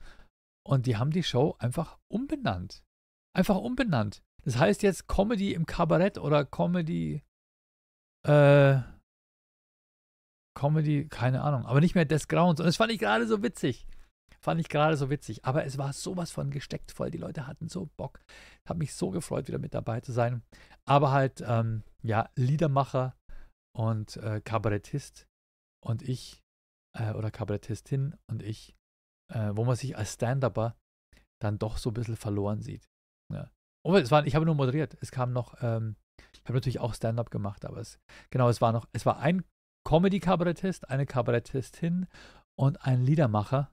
und die haben die Show einfach umbenannt. Einfach umbenannt. Das heißt jetzt Comedy im Kabarett oder Comedy, äh, Comedy, keine Ahnung, aber nicht mehr des Grauens. Und das fand ich gerade so witzig. Fand ich gerade so witzig. Aber es war sowas von gesteckt voll. Die Leute hatten so Bock. Habe mich so gefreut, wieder mit dabei zu sein. Aber halt, ähm, ja, Liedermacher und äh, Kabarettist und ich, äh, oder Kabarettistin und ich, äh, wo man sich als Stand-Upper dann doch so ein bisschen verloren sieht. Ja. Oh, es war, ich habe nur moderiert. Es kam noch, ähm, ich habe natürlich auch Stand-up gemacht, aber es, genau, es war noch, es war ein Comedy-Kabarettist, eine Kabarettistin und ein Liedermacher.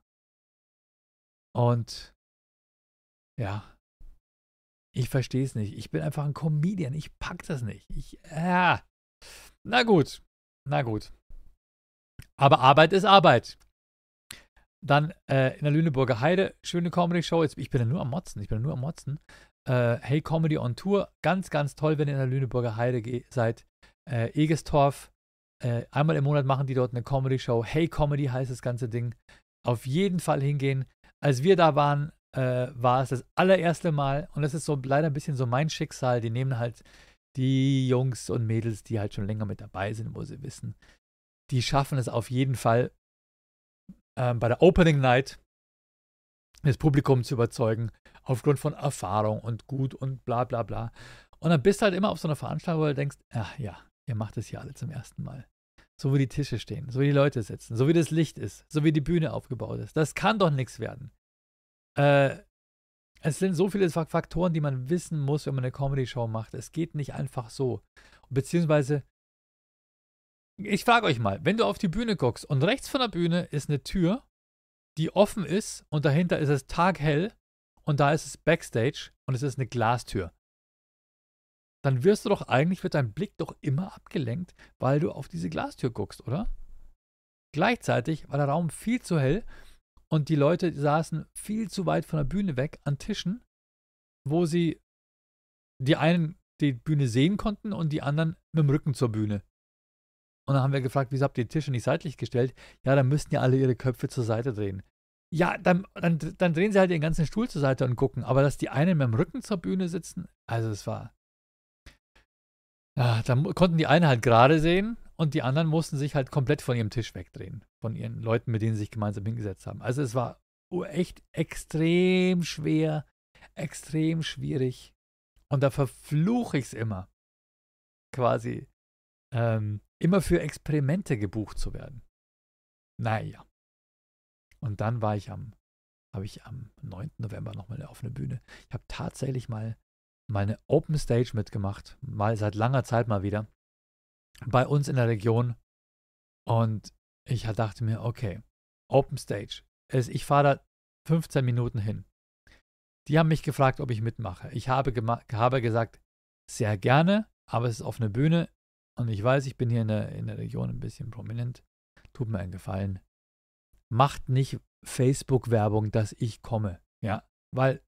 Und ja, ich verstehe es nicht. Ich bin einfach ein Comedian. Ich pack das nicht. Ich, ja. Na gut. Na gut. Aber Arbeit ist Arbeit. Dann äh, in der Lüneburger Heide, schöne Comedy-Show. Ich bin ja nur am Motzen. Ich bin ja nur am Motzen. Äh, hey Comedy on Tour. Ganz, ganz toll, wenn ihr in der Lüneburger Heide seid. Äh, Egestorf. Äh, einmal im Monat machen die dort eine Comedy-Show. Hey Comedy heißt das ganze Ding. Auf jeden Fall hingehen. Als wir da waren, äh, war es das allererste Mal. Und das ist so leider ein bisschen so mein Schicksal. Die nehmen halt die Jungs und Mädels, die halt schon länger mit dabei sind, wo sie wissen, die schaffen es auf jeden Fall ähm, bei der Opening Night das Publikum zu überzeugen, aufgrund von Erfahrung und gut und bla bla bla. Und dann bist du halt immer auf so einer Veranstaltung, wo du denkst, ach ja, ihr macht das hier alle zum ersten Mal. So wie die Tische stehen, so wie die Leute sitzen, so wie das Licht ist, so wie die Bühne aufgebaut ist. Das kann doch nichts werden. Äh, es sind so viele Faktoren, die man wissen muss, wenn man eine Comedy-Show macht. Es geht nicht einfach so. Beziehungsweise, ich frage euch mal, wenn du auf die Bühne guckst und rechts von der Bühne ist eine Tür, die offen ist und dahinter ist es taghell und da ist es Backstage und es ist eine Glastür, dann wirst du doch eigentlich, wird dein Blick doch immer abgelenkt, weil du auf diese Glastür guckst, oder? Gleichzeitig war der Raum viel zu hell und die Leute saßen viel zu weit von der Bühne weg an Tischen, wo sie die einen die Bühne sehen konnten und die anderen mit dem Rücken zur Bühne. Und dann haben wir gefragt, wieso habt ihr die Tische nicht seitlich gestellt? Ja, dann müssten ja alle ihre Köpfe zur Seite drehen. Ja, dann, dann, dann drehen sie halt den ganzen Stuhl zur Seite und gucken. Aber dass die einen mit dem Rücken zur Bühne sitzen, also es war. Ja, dann konnten die einen halt gerade sehen und die anderen mussten sich halt komplett von ihrem Tisch wegdrehen, von ihren Leuten, mit denen sie sich gemeinsam hingesetzt haben. Also es war echt extrem schwer, extrem schwierig. Und da verfluche ich es immer, quasi ähm, immer für Experimente gebucht zu werden. Naja. Und dann war ich am, habe ich am 9. November nochmal eine Bühne. Ich habe tatsächlich mal meine Open Stage mitgemacht, mal seit langer Zeit mal wieder bei uns in der Region. Und ich dachte mir, okay, Open Stage. Ich fahre da 15 Minuten hin. Die haben mich gefragt, ob ich mitmache. Ich habe, habe gesagt, sehr gerne, aber es ist auf einer Bühne und ich weiß, ich bin hier in der, in der Region ein bisschen prominent. Tut mir einen Gefallen. Macht nicht Facebook-Werbung, dass ich komme. Ja, weil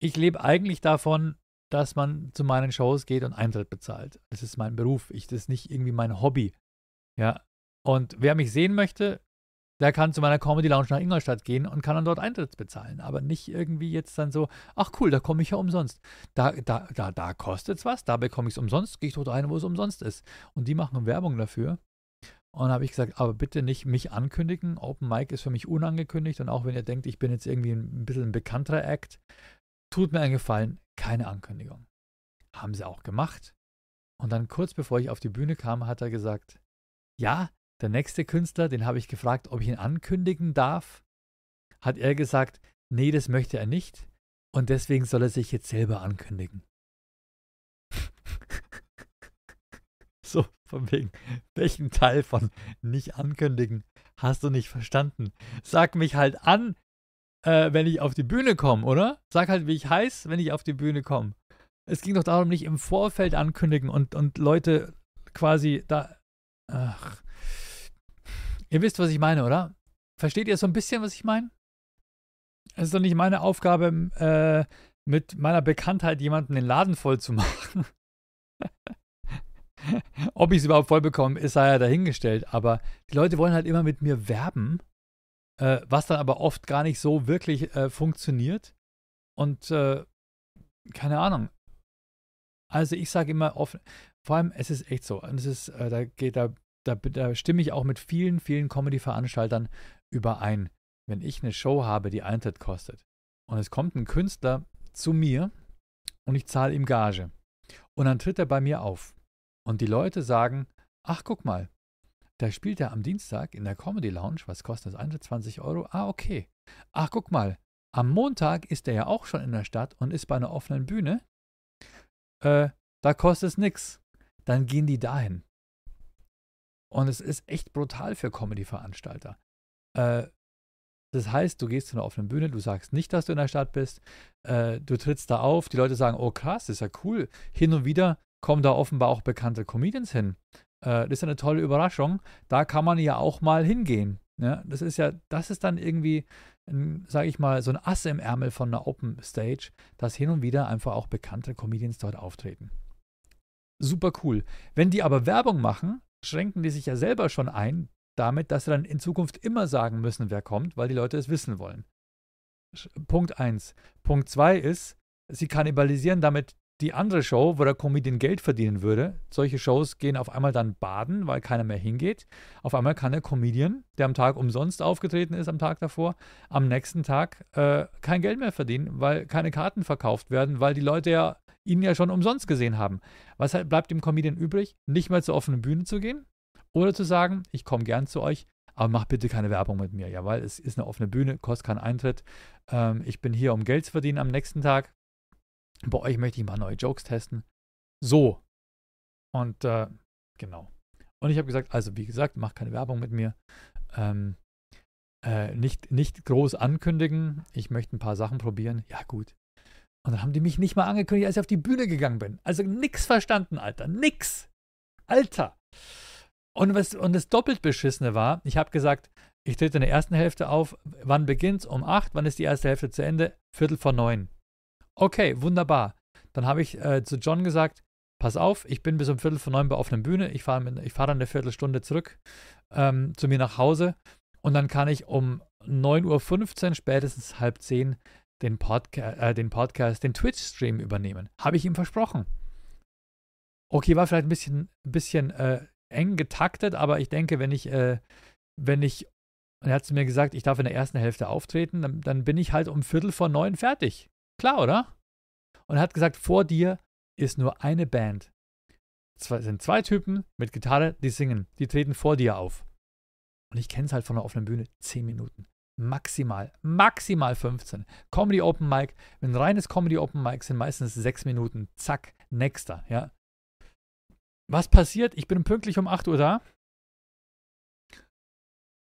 ich lebe eigentlich davon, dass man zu meinen Shows geht und Eintritt bezahlt. Das ist mein Beruf. Ich, das ist nicht irgendwie mein Hobby. Ja. Und wer mich sehen möchte, der kann zu meiner Comedy Lounge nach Ingolstadt gehen und kann dann dort Eintritt bezahlen. Aber nicht irgendwie jetzt dann so, ach cool, da komme ich ja umsonst. Da, da, da, da kostet es was, da bekomme ich es umsonst, gehe ich dort rein, wo es umsonst ist. Und die machen Werbung dafür. Und habe ich gesagt, aber bitte nicht mich ankündigen. Open Mic ist für mich unangekündigt. Und auch wenn ihr denkt, ich bin jetzt irgendwie ein bisschen ein bekannterer Act, tut mir einen Gefallen, keine Ankündigung. Haben sie auch gemacht. Und dann kurz bevor ich auf die Bühne kam, hat er gesagt, ja, der nächste Künstler, den habe ich gefragt, ob ich ihn ankündigen darf. Hat er gesagt, nee, das möchte er nicht. Und deswegen soll er sich jetzt selber ankündigen. So, von wegen, welchen Teil von nicht ankündigen hast du nicht verstanden? Sag mich halt an, äh, wenn ich auf die Bühne komme, oder? Sag halt, wie ich heiß, wenn ich auf die Bühne komme. Es ging doch darum, nicht im Vorfeld ankündigen und, und Leute quasi da. Ach. Ihr wisst, was ich meine, oder? Versteht ihr so ein bisschen, was ich meine? Es ist doch nicht meine Aufgabe, äh, mit meiner Bekanntheit jemanden den Laden voll zu machen. Ob ich es überhaupt voll bekomme, ist ja dahingestellt. Aber die Leute wollen halt immer mit mir werben äh, was dann aber oft gar nicht so wirklich äh, funktioniert. Und äh, keine Ahnung. Also ich sage immer offen, vor allem es ist echt so, und es ist, äh, da geht, da, da, da stimme ich auch mit vielen, vielen Comedy-Veranstaltern überein. Wenn ich eine Show habe, die Eintritt kostet, und es kommt ein Künstler zu mir und ich zahle ihm Gage. Und dann tritt er bei mir auf. Und die Leute sagen, ach guck mal, da spielt er am Dienstag in der Comedy Lounge, was kostet das? 21 Euro? Ah, okay. Ach, guck mal, am Montag ist er ja auch schon in der Stadt und ist bei einer offenen Bühne. Äh, da kostet es nichts. Dann gehen die dahin. Und es ist echt brutal für Comedy-Veranstalter. Äh, das heißt, du gehst zu einer offenen Bühne, du sagst nicht, dass du in der Stadt bist, äh, du trittst da auf, die Leute sagen, oh krass, das ist ja cool. Hin und wieder kommen da offenbar auch bekannte Comedians hin. Äh, das ist eine tolle Überraschung. Da kann man ja auch mal hingehen. Ja, das ist ja, das ist dann irgendwie, sage ich mal, so ein Ass im Ärmel von einer Open Stage, dass hin und wieder einfach auch bekannte Comedians dort auftreten. Super cool. Wenn die aber Werbung machen, schränken die sich ja selber schon ein, damit, dass sie dann in Zukunft immer sagen müssen, wer kommt, weil die Leute es wissen wollen. Punkt 1. Punkt 2 ist, sie kannibalisieren damit die andere Show, wo der Comedian Geld verdienen würde. Solche Shows gehen auf einmal dann baden, weil keiner mehr hingeht. Auf einmal kann der Comedian, der am Tag umsonst aufgetreten ist, am Tag davor, am nächsten Tag äh, kein Geld mehr verdienen, weil keine Karten verkauft werden, weil die Leute ja ihn ja schon umsonst gesehen haben. Was bleibt dem Comedian übrig? Nicht mehr zur offenen Bühne zu gehen, oder zu sagen, ich komme gern zu euch, aber mach bitte keine Werbung mit mir, ja, weil es ist eine offene Bühne, kostet keinen Eintritt. Ähm, ich bin hier, um Geld zu verdienen am nächsten Tag. Bei euch möchte ich mal neue Jokes testen. So. Und äh, genau. Und ich habe gesagt, also wie gesagt, mach keine Werbung mit mir. Ähm, äh, nicht, nicht groß ankündigen. Ich möchte ein paar Sachen probieren. Ja, gut. Und dann haben die mich nicht mal angekündigt, als ich auf die Bühne gegangen bin. Also nix verstanden, Alter. Nix. Alter. Und, was, und das doppelt beschissene war, ich habe gesagt, ich trete in der ersten Hälfte auf. Wann beginnt's? Um acht. Wann ist die erste Hälfte zu Ende? Viertel vor neun. Okay, wunderbar. Dann habe ich äh, zu John gesagt, pass auf, ich bin bis um Viertel vor neun bei offener Bühne. Ich fahre fahr dann eine Viertelstunde zurück ähm, zu mir nach Hause. Und dann kann ich um 9.15 Uhr, spätestens halb zehn, den, Podca äh, den Podcast, den Twitch-Stream übernehmen. Habe ich ihm versprochen. Okay, war vielleicht ein bisschen, bisschen äh, eng getaktet, aber ich denke, wenn ich, äh, wenn ich, und er hat zu mir gesagt, ich darf in der ersten Hälfte auftreten, dann, dann bin ich halt um Viertel vor neun fertig. Klar, oder? Und er hat gesagt, vor dir ist nur eine Band. Es sind zwei Typen mit Gitarre, die singen. Die treten vor dir auf. Und ich kenne es halt von der offenen Bühne. Zehn Minuten. Maximal, maximal 15. Comedy Open Mic, wenn reines Comedy Open Mic sind meistens sechs Minuten. Zack, nächster, ja. Was passiert? Ich bin pünktlich um 8 Uhr da.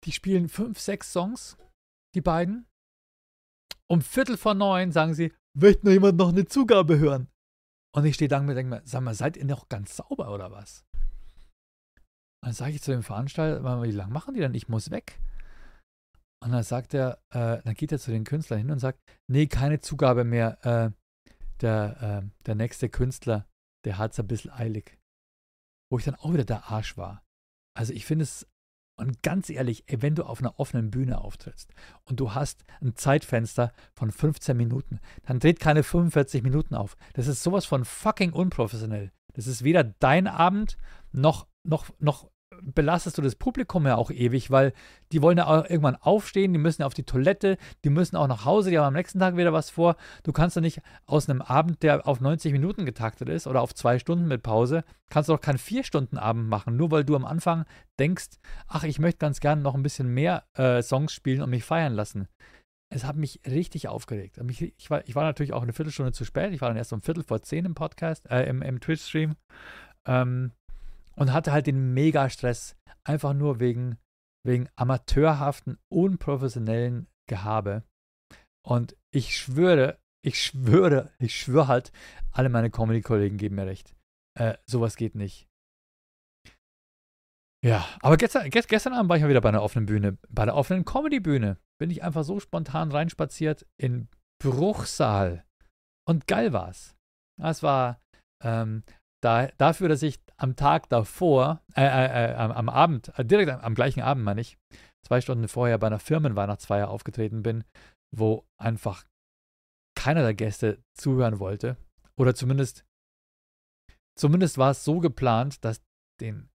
Die spielen fünf, sechs Songs, die beiden. Um Viertel vor neun sagen sie, möchte noch jemand noch eine Zugabe hören? Und ich stehe da und denke mir, sag mal, seid ihr noch ganz sauber oder was? Und dann sage ich zu dem Veranstalter, wie lange machen die denn? Ich muss weg. Und dann sagt er, äh, dann geht er zu den Künstlern hin und sagt, nee, keine Zugabe mehr. Äh, der, äh, der nächste Künstler, der hat es ein bisschen eilig wo ich dann auch wieder der Arsch war. Also ich finde es, und ganz ehrlich, ey, wenn du auf einer offenen Bühne auftrittst und du hast ein Zeitfenster von 15 Minuten, dann dreht keine 45 Minuten auf. Das ist sowas von fucking unprofessionell. Das ist weder dein Abend noch, noch, noch belastest du das Publikum ja auch ewig, weil die wollen ja irgendwann aufstehen, die müssen ja auf die Toilette, die müssen auch nach Hause, die haben am nächsten Tag wieder was vor. Du kannst doch nicht aus einem Abend, der auf 90 Minuten getaktet ist oder auf zwei Stunden mit Pause, kannst du doch keinen Vier-Stunden-Abend machen, nur weil du am Anfang denkst, ach, ich möchte ganz gerne noch ein bisschen mehr äh, Songs spielen und mich feiern lassen. Es hat mich richtig aufgeregt. Ich war, ich war natürlich auch eine Viertelstunde zu spät. Ich war dann erst um Viertel vor zehn im Podcast, äh, im, im Twitch-Stream. Ähm, und hatte halt den Mega-Stress, einfach nur wegen, wegen amateurhaften, unprofessionellen Gehabe. Und ich schwöre, ich schwöre, ich schwöre halt, alle meine Comedy-Kollegen geben mir recht. Äh, sowas geht nicht. Ja, aber gestern, gestern Abend war ich mal wieder bei einer offenen Bühne, bei der offenen Comedy-Bühne. Bin ich einfach so spontan reinspaziert in Bruchsal. Und geil war's. Es war ähm, da, dafür, dass ich am Tag davor, äh, äh, äh, am, Abend, äh, direkt am, am, gleichen Abend, meine ich, zwei Stunden vorher bei einer Firmenweihnachtsfeier aufgetreten bin, wo einfach keiner der Gäste zuhören wollte. Oder zumindest, zumindest war es so geplant, dass den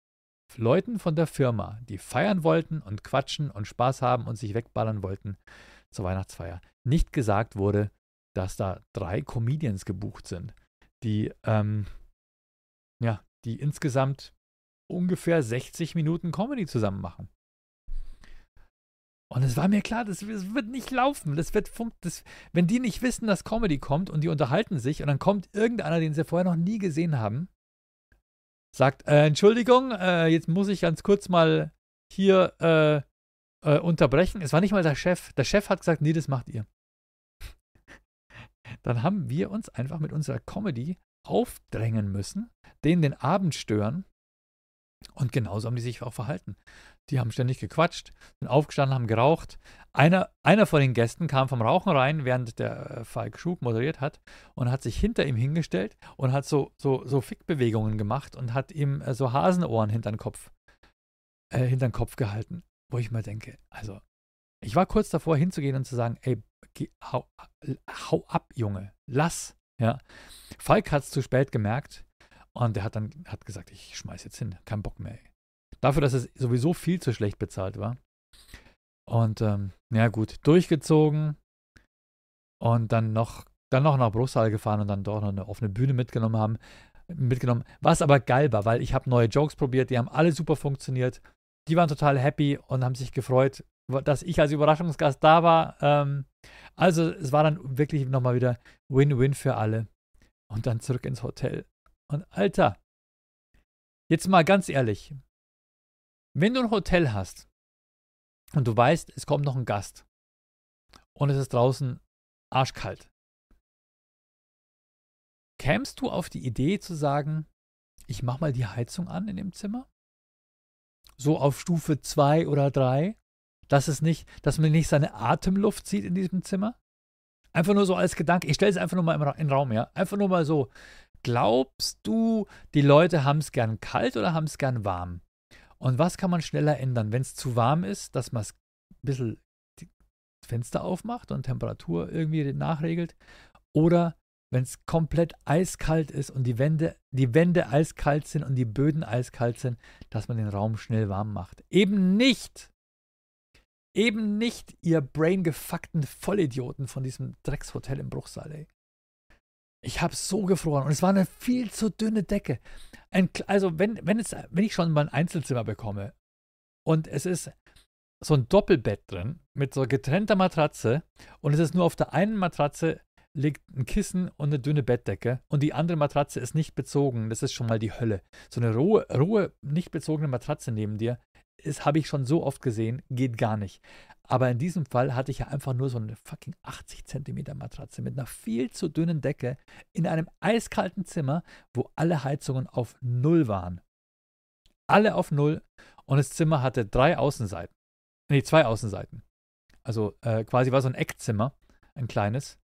Leuten von der Firma, die feiern wollten und quatschen und Spaß haben und sich wegballern wollten zur Weihnachtsfeier, nicht gesagt wurde, dass da drei Comedians gebucht sind, die, ähm, ja, die insgesamt ungefähr 60 Minuten Comedy zusammen machen. Und es war mir klar, das, das wird nicht laufen. Das wird das, wenn die nicht wissen, dass Comedy kommt und die unterhalten sich und dann kommt irgendeiner, den sie vorher noch nie gesehen haben, sagt, äh, Entschuldigung, äh, jetzt muss ich ganz kurz mal hier äh, äh, unterbrechen. Es war nicht mal der Chef. Der Chef hat gesagt, nee, das macht ihr. Dann haben wir uns einfach mit unserer Comedy aufdrängen müssen, denen den Abend stören. Und genauso haben die sich auch verhalten. Die haben ständig gequatscht, sind aufgestanden, haben geraucht. Einer, einer von den Gästen kam vom Rauchen rein, während der äh, Falk Schub moderiert hat und hat sich hinter ihm hingestellt und hat so, so, so Fickbewegungen gemacht und hat ihm äh, so Hasenohren hinter den Kopf, äh, hinter den Kopf gehalten. Wo ich mir denke, also, ich war kurz davor hinzugehen und zu sagen, ey, geh, hau, hau ab, Junge, lass. Ja. Falk hat es zu spät gemerkt und der hat dann hat gesagt, ich schmeiß jetzt hin, kein Bock mehr. Dafür, dass es sowieso viel zu schlecht bezahlt war. Und ähm, ja gut, durchgezogen und dann noch, dann noch nach Bruchsal gefahren und dann doch noch eine offene Bühne mitgenommen haben. Mitgenommen, was aber geil war, weil ich habe neue Jokes probiert, die haben alle super funktioniert. Die waren total happy und haben sich gefreut, dass ich als Überraschungsgast da war. Ähm, also es war dann wirklich nochmal wieder Win-Win für alle. Und dann zurück ins Hotel. Und Alter, jetzt mal ganz ehrlich, wenn du ein Hotel hast und du weißt, es kommt noch ein Gast und es ist draußen arschkalt, kämst du auf die Idee zu sagen, ich mach mal die Heizung an in dem Zimmer? So auf Stufe 2 oder 3, dass es nicht, dass man nicht seine Atemluft sieht in diesem Zimmer? Einfach nur so als Gedanke, ich stelle es einfach nur mal in den Raum, ja. Einfach nur mal so. Glaubst du, die Leute haben es gern kalt oder haben es gern warm? Und was kann man schneller ändern, wenn es zu warm ist, dass man ein bisschen Fenster aufmacht und Temperatur irgendwie nachregelt? Oder wenn es komplett eiskalt ist und die Wände, die Wände eiskalt sind und die Böden eiskalt sind, dass man den Raum schnell warm macht. Eben nicht. Eben nicht, ihr braingefuckten Vollidioten von diesem Dreckshotel im Bruchsal, ey. Ich habe so gefroren und es war eine viel zu dünne Decke. Ein, also, wenn, wenn, es, wenn ich schon mal ein Einzelzimmer bekomme und es ist so ein Doppelbett drin mit so getrennter Matratze und es ist nur auf der einen Matratze liegt ein Kissen und eine dünne Bettdecke und die andere Matratze ist nicht bezogen. Das ist schon mal die Hölle. So eine rohe, rohe nicht bezogene Matratze neben dir, das habe ich schon so oft gesehen, geht gar nicht. Aber in diesem Fall hatte ich ja einfach nur so eine fucking 80 Zentimeter Matratze mit einer viel zu dünnen Decke in einem eiskalten Zimmer, wo alle Heizungen auf Null waren. Alle auf Null. Und das Zimmer hatte drei Außenseiten. Nee, zwei Außenseiten. Also äh, quasi war so ein Eckzimmer, ein kleines.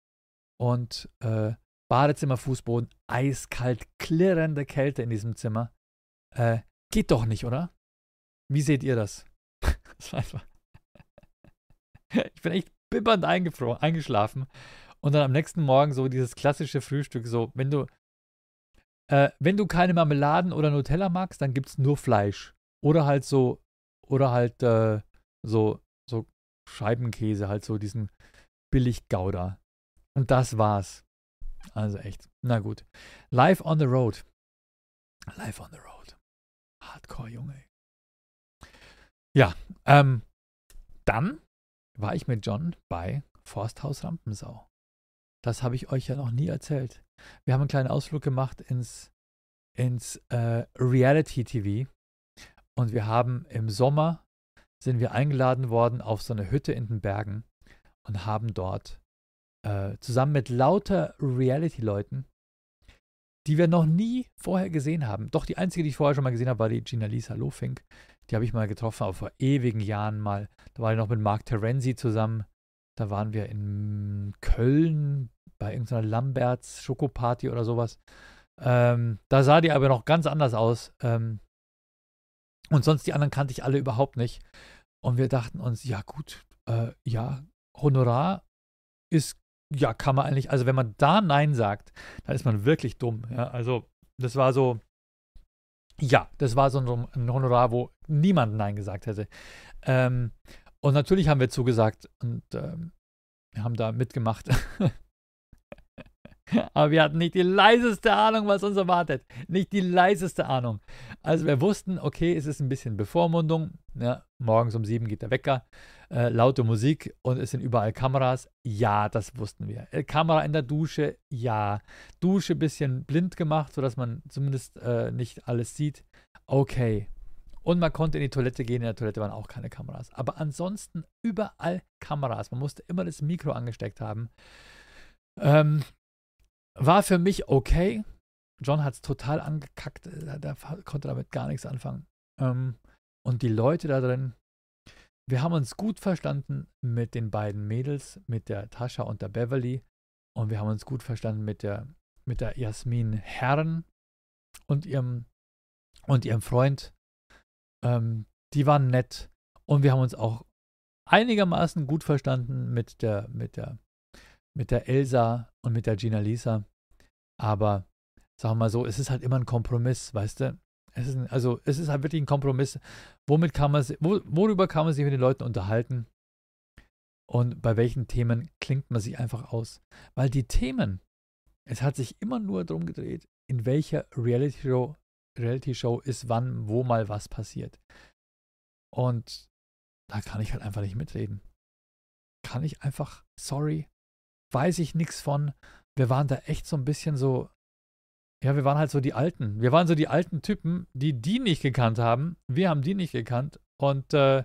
Und äh, Badezimmer, Fußboden, eiskalt, klirrende Kälte in diesem Zimmer. Äh, geht doch nicht, oder? Wie seht ihr das? das war einfach ich bin echt bibbernd eingeschlafen. Und dann am nächsten Morgen so dieses klassische Frühstück, so, wenn du, äh, wenn du keine Marmeladen oder Nutella magst, dann gibt es nur Fleisch. Oder halt so, oder halt äh, so, so Scheibenkäse, halt so diesen Billig-Gouda. Und das war's. Also echt. Na gut. Live on the road. Live on the road. Hardcore, Junge. Ja, ähm, dann war ich mit John bei Forsthaus Rampensau. Das habe ich euch ja noch nie erzählt. Wir haben einen kleinen Ausflug gemacht ins, ins äh, Reality TV und wir haben im Sommer sind wir eingeladen worden auf so eine Hütte in den Bergen und haben dort äh, zusammen mit lauter Reality-Leuten, die wir noch nie vorher gesehen haben. Doch die einzige, die ich vorher schon mal gesehen habe, war die Gina Lisa Lofink. Die habe ich mal getroffen, aber vor ewigen Jahren mal. Da war ich noch mit Mark Terenzi zusammen. Da waren wir in Köln bei irgendeiner Lamberts Schokoparty oder sowas. Ähm, da sah die aber noch ganz anders aus. Ähm, und sonst die anderen kannte ich alle überhaupt nicht. Und wir dachten uns, ja gut, äh, ja, Honorar ist ja, kann man eigentlich, also wenn man da Nein sagt, dann ist man wirklich dumm. Ja, also das war so, ja, das war so ein, Honorar, wo niemand Nein gesagt hätte. Ähm, und natürlich haben wir zugesagt und ähm, haben da mitgemacht. Aber wir hatten nicht die leiseste Ahnung, was uns erwartet. Nicht die leiseste Ahnung. Also wir wussten, okay, es ist ein bisschen Bevormundung. Ja, morgens um sieben geht der Wecker. Äh, laute Musik und es sind überall Kameras. Ja, das wussten wir. Äh, Kamera in der Dusche, ja. Dusche bisschen blind gemacht, sodass man zumindest äh, nicht alles sieht. Okay. Und man konnte in die Toilette gehen. In der Toilette waren auch keine Kameras. Aber ansonsten überall Kameras. Man musste immer das Mikro angesteckt haben. Ähm, war für mich okay. John hat es total angekackt. Der, der, konnte damit gar nichts anfangen. Ähm, und die Leute da drin, wir haben uns gut verstanden mit den beiden Mädels, mit der Tascha und der Beverly. Und wir haben uns gut verstanden mit der, mit der Jasmin Herren und ihrem, und ihrem Freund. Ähm, die waren nett. Und wir haben uns auch einigermaßen gut verstanden mit der, mit der mit der Elsa und mit der Gina Lisa. Aber sagen wir mal so, es ist halt immer ein Kompromiss, weißt du? Es ist ein, also es ist halt wirklich ein Kompromiss. Womit kann man, wo, worüber kann man sich mit den Leuten unterhalten? Und bei welchen Themen klingt man sich einfach aus? Weil die Themen, es hat sich immer nur darum gedreht, in welcher Reality Show, Reality Show ist wann, wo mal was passiert. Und da kann ich halt einfach nicht mitreden. Kann ich einfach, sorry, weiß ich nichts von. Wir waren da echt so ein bisschen so, ja, wir waren halt so die Alten. Wir waren so die alten Typen, die die nicht gekannt haben. Wir haben die nicht gekannt. Und äh,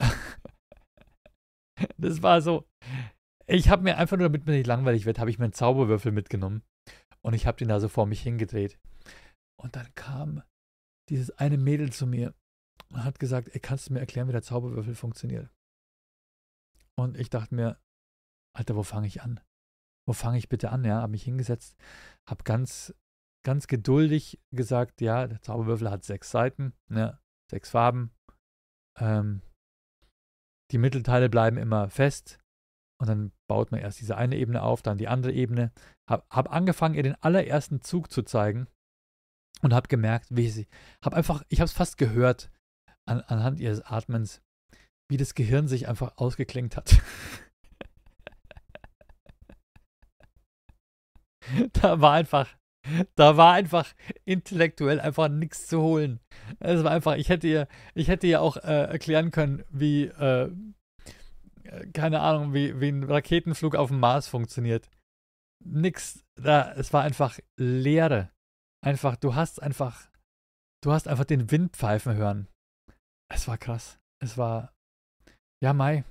das war so, ich habe mir einfach nur, damit mir nicht langweilig wird, habe ich mir einen Zauberwürfel mitgenommen. Und ich habe den da so vor mich hingedreht. Und dann kam dieses eine Mädel zu mir und hat gesagt, ey, kannst du mir erklären, wie der Zauberwürfel funktioniert? Und ich dachte mir, Alter, wo fange ich an? Wo fange ich bitte an? Ja, habe mich hingesetzt, habe ganz, ganz geduldig gesagt, ja, der Zauberwürfel hat sechs Seiten, ne, sechs Farben. Ähm, die Mittelteile bleiben immer fest und dann baut man erst diese eine Ebene auf, dann die andere Ebene. Habe hab angefangen, ihr den allerersten Zug zu zeigen und habe gemerkt, wie sie, habe einfach, ich habe es fast gehört an, anhand ihres Atmens, wie das Gehirn sich einfach ausgeklingt hat. da war einfach, da war einfach intellektuell einfach nichts zu holen. Es war einfach, ich hätte ihr, ich hätte ihr auch äh, erklären können, wie, äh, keine Ahnung, wie, wie ein Raketenflug auf dem Mars funktioniert. Nix, da, es war einfach Leere. Einfach, du hast einfach, du hast einfach den Wind pfeifen hören. Es war krass. Es war, ja, Mai.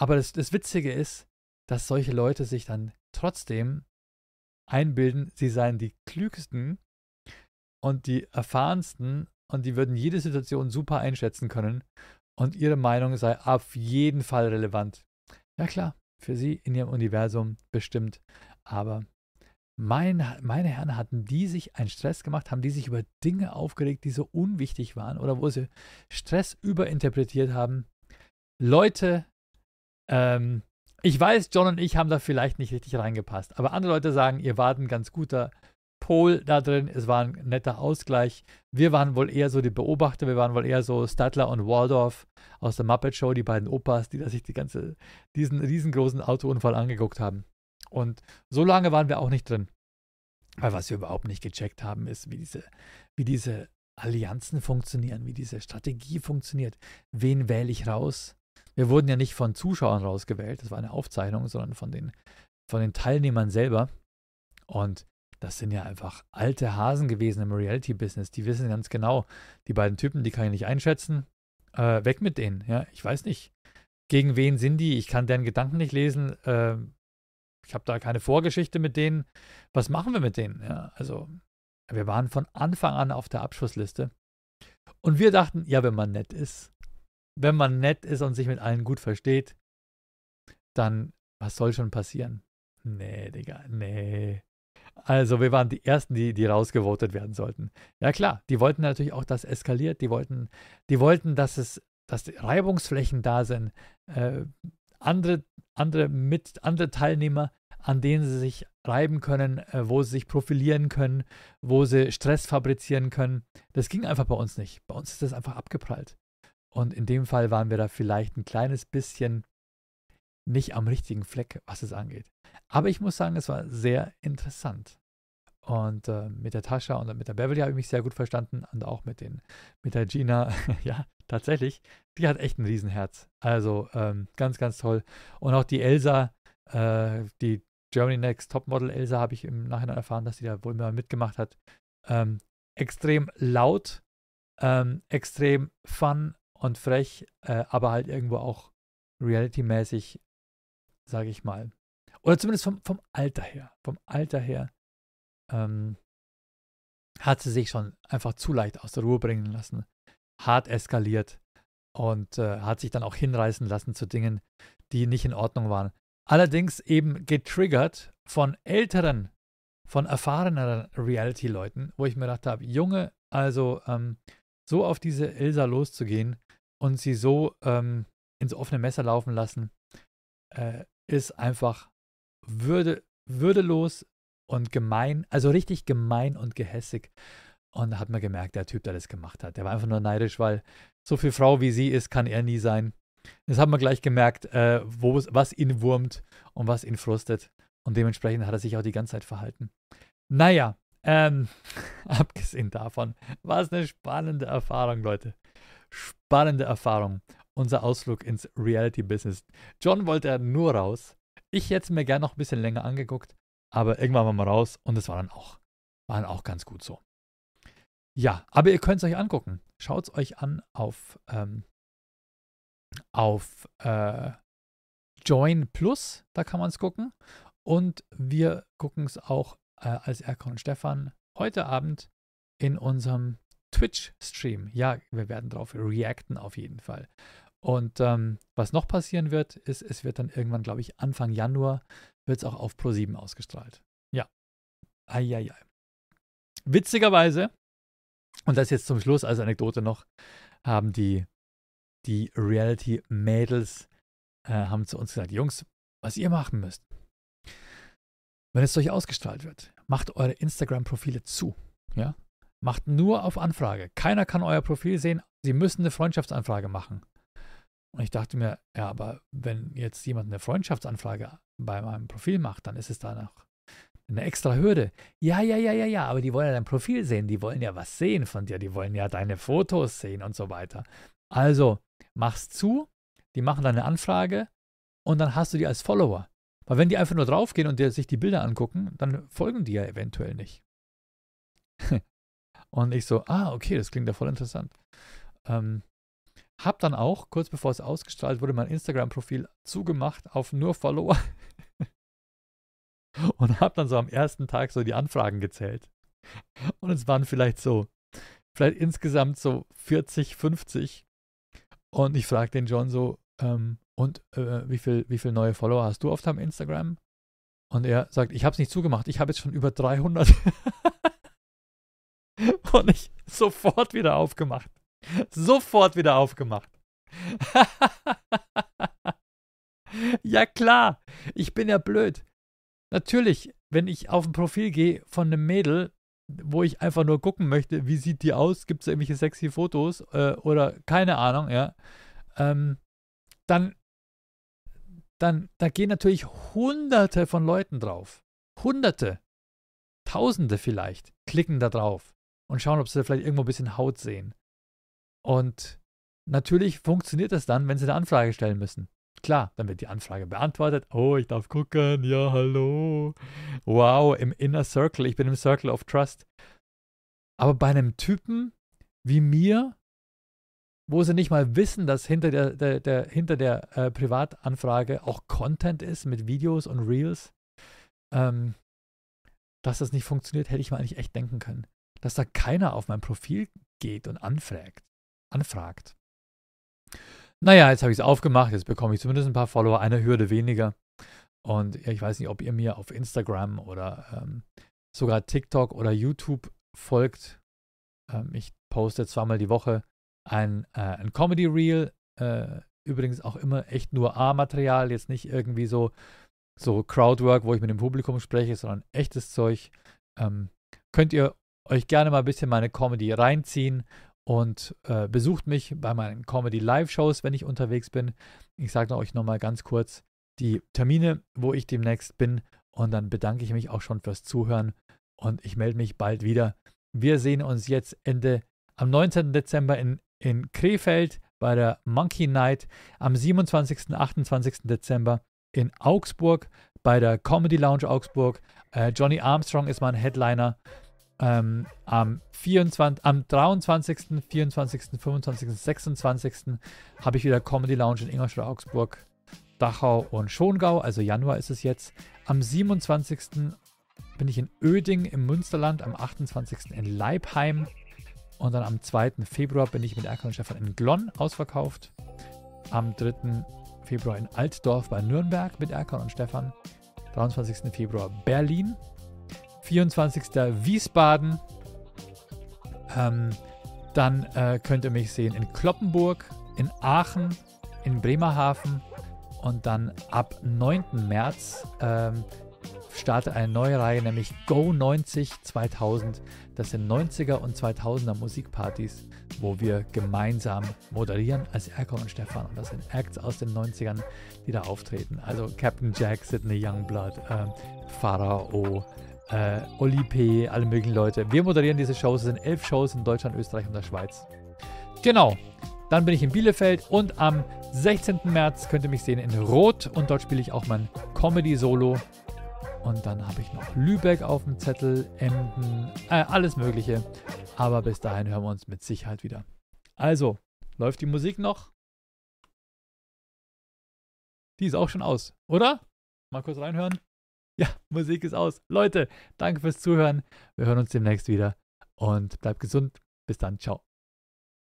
Aber das, das Witzige ist, dass solche Leute sich dann trotzdem einbilden, sie seien die klügsten und die erfahrensten und die würden jede Situation super einschätzen können und ihre Meinung sei auf jeden Fall relevant. Ja klar, für sie in ihrem Universum bestimmt, aber mein, meine Herren, hatten die sich einen Stress gemacht, haben die sich über Dinge aufgeregt, die so unwichtig waren oder wo sie Stress überinterpretiert haben. Leute, ähm, ich weiß, John und ich haben da vielleicht nicht richtig reingepasst, aber andere Leute sagen, ihr wart ein ganz guter Pol da drin, es war ein netter Ausgleich. Wir waren wohl eher so die Beobachter, wir waren wohl eher so Statler und Waldorf aus der Muppet Show, die beiden Opas, die da sich die ganze, diesen riesengroßen Autounfall angeguckt haben. Und so lange waren wir auch nicht drin. Weil was wir überhaupt nicht gecheckt haben, ist, wie diese, wie diese Allianzen funktionieren, wie diese Strategie funktioniert. Wen wähle ich raus? Wir wurden ja nicht von Zuschauern rausgewählt, das war eine Aufzeichnung, sondern von den, von den Teilnehmern selber. Und das sind ja einfach alte Hasen gewesen im Reality-Business. Die wissen ganz genau, die beiden Typen, die kann ich nicht einschätzen. Äh, weg mit denen. Ja, ich weiß nicht, gegen wen sind die. Ich kann deren Gedanken nicht lesen. Äh, ich habe da keine Vorgeschichte mit denen. Was machen wir mit denen? Ja, also wir waren von Anfang an auf der Abschussliste. Und wir dachten, ja, wenn man nett ist, wenn man nett ist und sich mit allen gut versteht, dann was soll schon passieren? Nee, Digga, nee. Also, wir waren die Ersten, die, die rausgevotet werden sollten. Ja, klar, die wollten natürlich auch, dass eskaliert. Die wollten, die wollten dass es, dass Reibungsflächen da sind. Äh, andere, andere, mit, andere Teilnehmer, an denen sie sich reiben können, äh, wo sie sich profilieren können, wo sie Stress fabrizieren können. Das ging einfach bei uns nicht. Bei uns ist das einfach abgeprallt. Und in dem Fall waren wir da vielleicht ein kleines bisschen nicht am richtigen Fleck, was es angeht. Aber ich muss sagen, es war sehr interessant. Und äh, mit der Tascha und mit der Beverly habe ich mich sehr gut verstanden und auch mit, den, mit der Gina. ja, tatsächlich, die hat echt ein Riesenherz. Also ähm, ganz, ganz toll. Und auch die Elsa, äh, die Germany Next Topmodel Elsa, habe ich im Nachhinein erfahren, dass sie da wohl mal mitgemacht hat. Ähm, extrem laut, ähm, extrem fun und frech, äh, aber halt irgendwo auch reality-mäßig, sage ich mal. Oder zumindest vom, vom Alter her. Vom Alter her ähm, hat sie sich schon einfach zu leicht aus der Ruhe bringen lassen, hart eskaliert und äh, hat sich dann auch hinreißen lassen zu Dingen, die nicht in Ordnung waren. Allerdings eben getriggert von älteren, von erfahreneren Reality-Leuten, wo ich mir gedacht habe, Junge, also ähm, so auf diese Ilsa loszugehen und sie so ähm, ins offene Messer laufen lassen, äh, ist einfach würde, würdelos, und gemein, also richtig gemein und gehässig. Und da hat man gemerkt, der Typ, der das gemacht hat, der war einfach nur neidisch, weil so viel Frau wie sie ist, kann er nie sein. Das hat man gleich gemerkt, äh, was ihn wurmt und was ihn frustet. Und dementsprechend hat er sich auch die ganze Zeit verhalten. Naja, ähm, abgesehen davon, war es eine spannende Erfahrung, Leute. Spannende Erfahrung. Unser Ausflug ins Reality-Business. John wollte nur raus. Ich hätte es mir gerne noch ein bisschen länger angeguckt, aber irgendwann waren wir raus und es war dann auch, war dann auch ganz gut so. Ja, aber ihr könnt es euch angucken. Schaut es euch an auf, ähm, auf äh, Join Plus, da kann man es gucken. Und wir gucken es auch äh, als Erkon und Stefan heute Abend in unserem Twitch-Stream. Ja, wir werden darauf reacten auf jeden Fall. Und ähm, was noch passieren wird, ist, es wird dann irgendwann, glaube ich, Anfang Januar wird es auch auf Pro7 ausgestrahlt. Ja. Eieiei. Witzigerweise, und das jetzt zum Schluss als Anekdote noch, haben die, die Reality-Mädels äh, haben zu uns gesagt, Jungs, was ihr machen müsst, wenn es euch ausgestrahlt wird, macht eure Instagram-Profile zu. Ja? Macht nur auf Anfrage. Keiner kann euer Profil sehen. Sie müssen eine Freundschaftsanfrage machen. Und ich dachte mir, ja, aber wenn jetzt jemand eine Freundschaftsanfrage bei meinem Profil macht, dann ist es da noch eine extra Hürde. Ja, ja, ja, ja, ja, aber die wollen ja dein Profil sehen, die wollen ja was sehen von dir, die wollen ja deine Fotos sehen und so weiter. Also, mach's zu, die machen dann eine Anfrage und dann hast du die als Follower. Weil wenn die einfach nur draufgehen und dir sich die Bilder angucken, dann folgen die ja eventuell nicht. und ich so, ah, okay, das klingt ja voll interessant. Ähm, hab dann auch, kurz bevor es ausgestrahlt wurde, mein Instagram-Profil zugemacht auf nur Follower. und hab dann so am ersten Tag so die Anfragen gezählt. Und es waren vielleicht so, vielleicht insgesamt so 40, 50. Und ich frage den John so, ähm, und äh, wie viele wie viel neue Follower hast du auf deinem Instagram? Und er sagt, ich habe es nicht zugemacht, ich habe jetzt schon über 300. und ich sofort wieder aufgemacht. Sofort wieder aufgemacht. ja klar, ich bin ja blöd. Natürlich, wenn ich auf ein Profil gehe von einem Mädel, wo ich einfach nur gucken möchte, wie sieht die aus, gibt es irgendwelche sexy Fotos äh, oder keine Ahnung, ja, ähm, dann, dann, da gehen natürlich hunderte von Leuten drauf. Hunderte, tausende vielleicht, klicken da drauf und schauen, ob sie vielleicht irgendwo ein bisschen Haut sehen. Und natürlich funktioniert das dann, wenn Sie eine Anfrage stellen müssen. Klar, dann wird die Anfrage beantwortet. Oh, ich darf gucken. Ja, hallo. Wow, im Inner Circle. Ich bin im Circle of Trust. Aber bei einem Typen wie mir, wo sie nicht mal wissen, dass hinter der, der, der hinter der äh, Privatanfrage auch Content ist mit Videos und Reels, ähm, dass das nicht funktioniert, hätte ich mir eigentlich echt denken können. Dass da keiner auf mein Profil geht und anfragt anfragt. Naja, jetzt habe ich es aufgemacht, jetzt bekomme ich zumindest ein paar Follower, eine Hürde weniger. Und ich weiß nicht, ob ihr mir auf Instagram oder ähm, sogar TikTok oder YouTube folgt. Ähm, ich poste zweimal die Woche ein, äh, ein Comedy Reel, äh, übrigens auch immer echt nur A-Material, jetzt nicht irgendwie so, so Crowdwork, wo ich mit dem Publikum spreche, sondern echtes Zeug. Ähm, könnt ihr euch gerne mal ein bisschen meine Comedy reinziehen und äh, besucht mich bei meinen Comedy Live-Shows, wenn ich unterwegs bin. Ich sage euch nochmal ganz kurz die Termine, wo ich demnächst bin. Und dann bedanke ich mich auch schon fürs Zuhören und ich melde mich bald wieder. Wir sehen uns jetzt Ende am 19. Dezember in, in Krefeld bei der Monkey Night, am 27. und 28. Dezember in Augsburg bei der Comedy Lounge Augsburg. Äh, Johnny Armstrong ist mein Headliner. Ähm, am, 24, am 23., 24., 25., 26. habe ich wieder Comedy Lounge in Ingolstadt, Augsburg, Dachau und Schongau, also Januar ist es jetzt. Am 27. bin ich in Öding im Münsterland, am 28. in Leibheim und dann am 2. Februar bin ich mit Erkan und Stefan in Glonn ausverkauft. Am 3. Februar in Altdorf bei Nürnberg mit Erkan und Stefan. 23. Februar Berlin 24. Wiesbaden. Ähm, dann äh, könnt ihr mich sehen in Kloppenburg, in Aachen, in Bremerhaven und dann ab 9. März ähm, startet eine neue Reihe, nämlich Go 90 2000. Das sind 90er und 2000er Musikpartys, wo wir gemeinsam moderieren als Erko und Stefan. Und das sind Acts aus den 90ern, die da auftreten. Also Captain Jack, Sidney Youngblood, äh, Pharao, äh, Oli P., alle möglichen Leute. Wir moderieren diese Shows. Es sind elf Shows in Deutschland, Österreich und der Schweiz. Genau. Dann bin ich in Bielefeld und am 16. März könnt ihr mich sehen in Rot und dort spiele ich auch mein Comedy-Solo. Und dann habe ich noch Lübeck auf dem Zettel, Emden, äh, alles Mögliche. Aber bis dahin hören wir uns mit Sicherheit wieder. Also, läuft die Musik noch? Die ist auch schon aus, oder? Mal kurz reinhören. Ja, Musik ist aus. Leute, danke fürs Zuhören. Wir hören uns demnächst wieder und bleibt gesund. Bis dann. Ciao.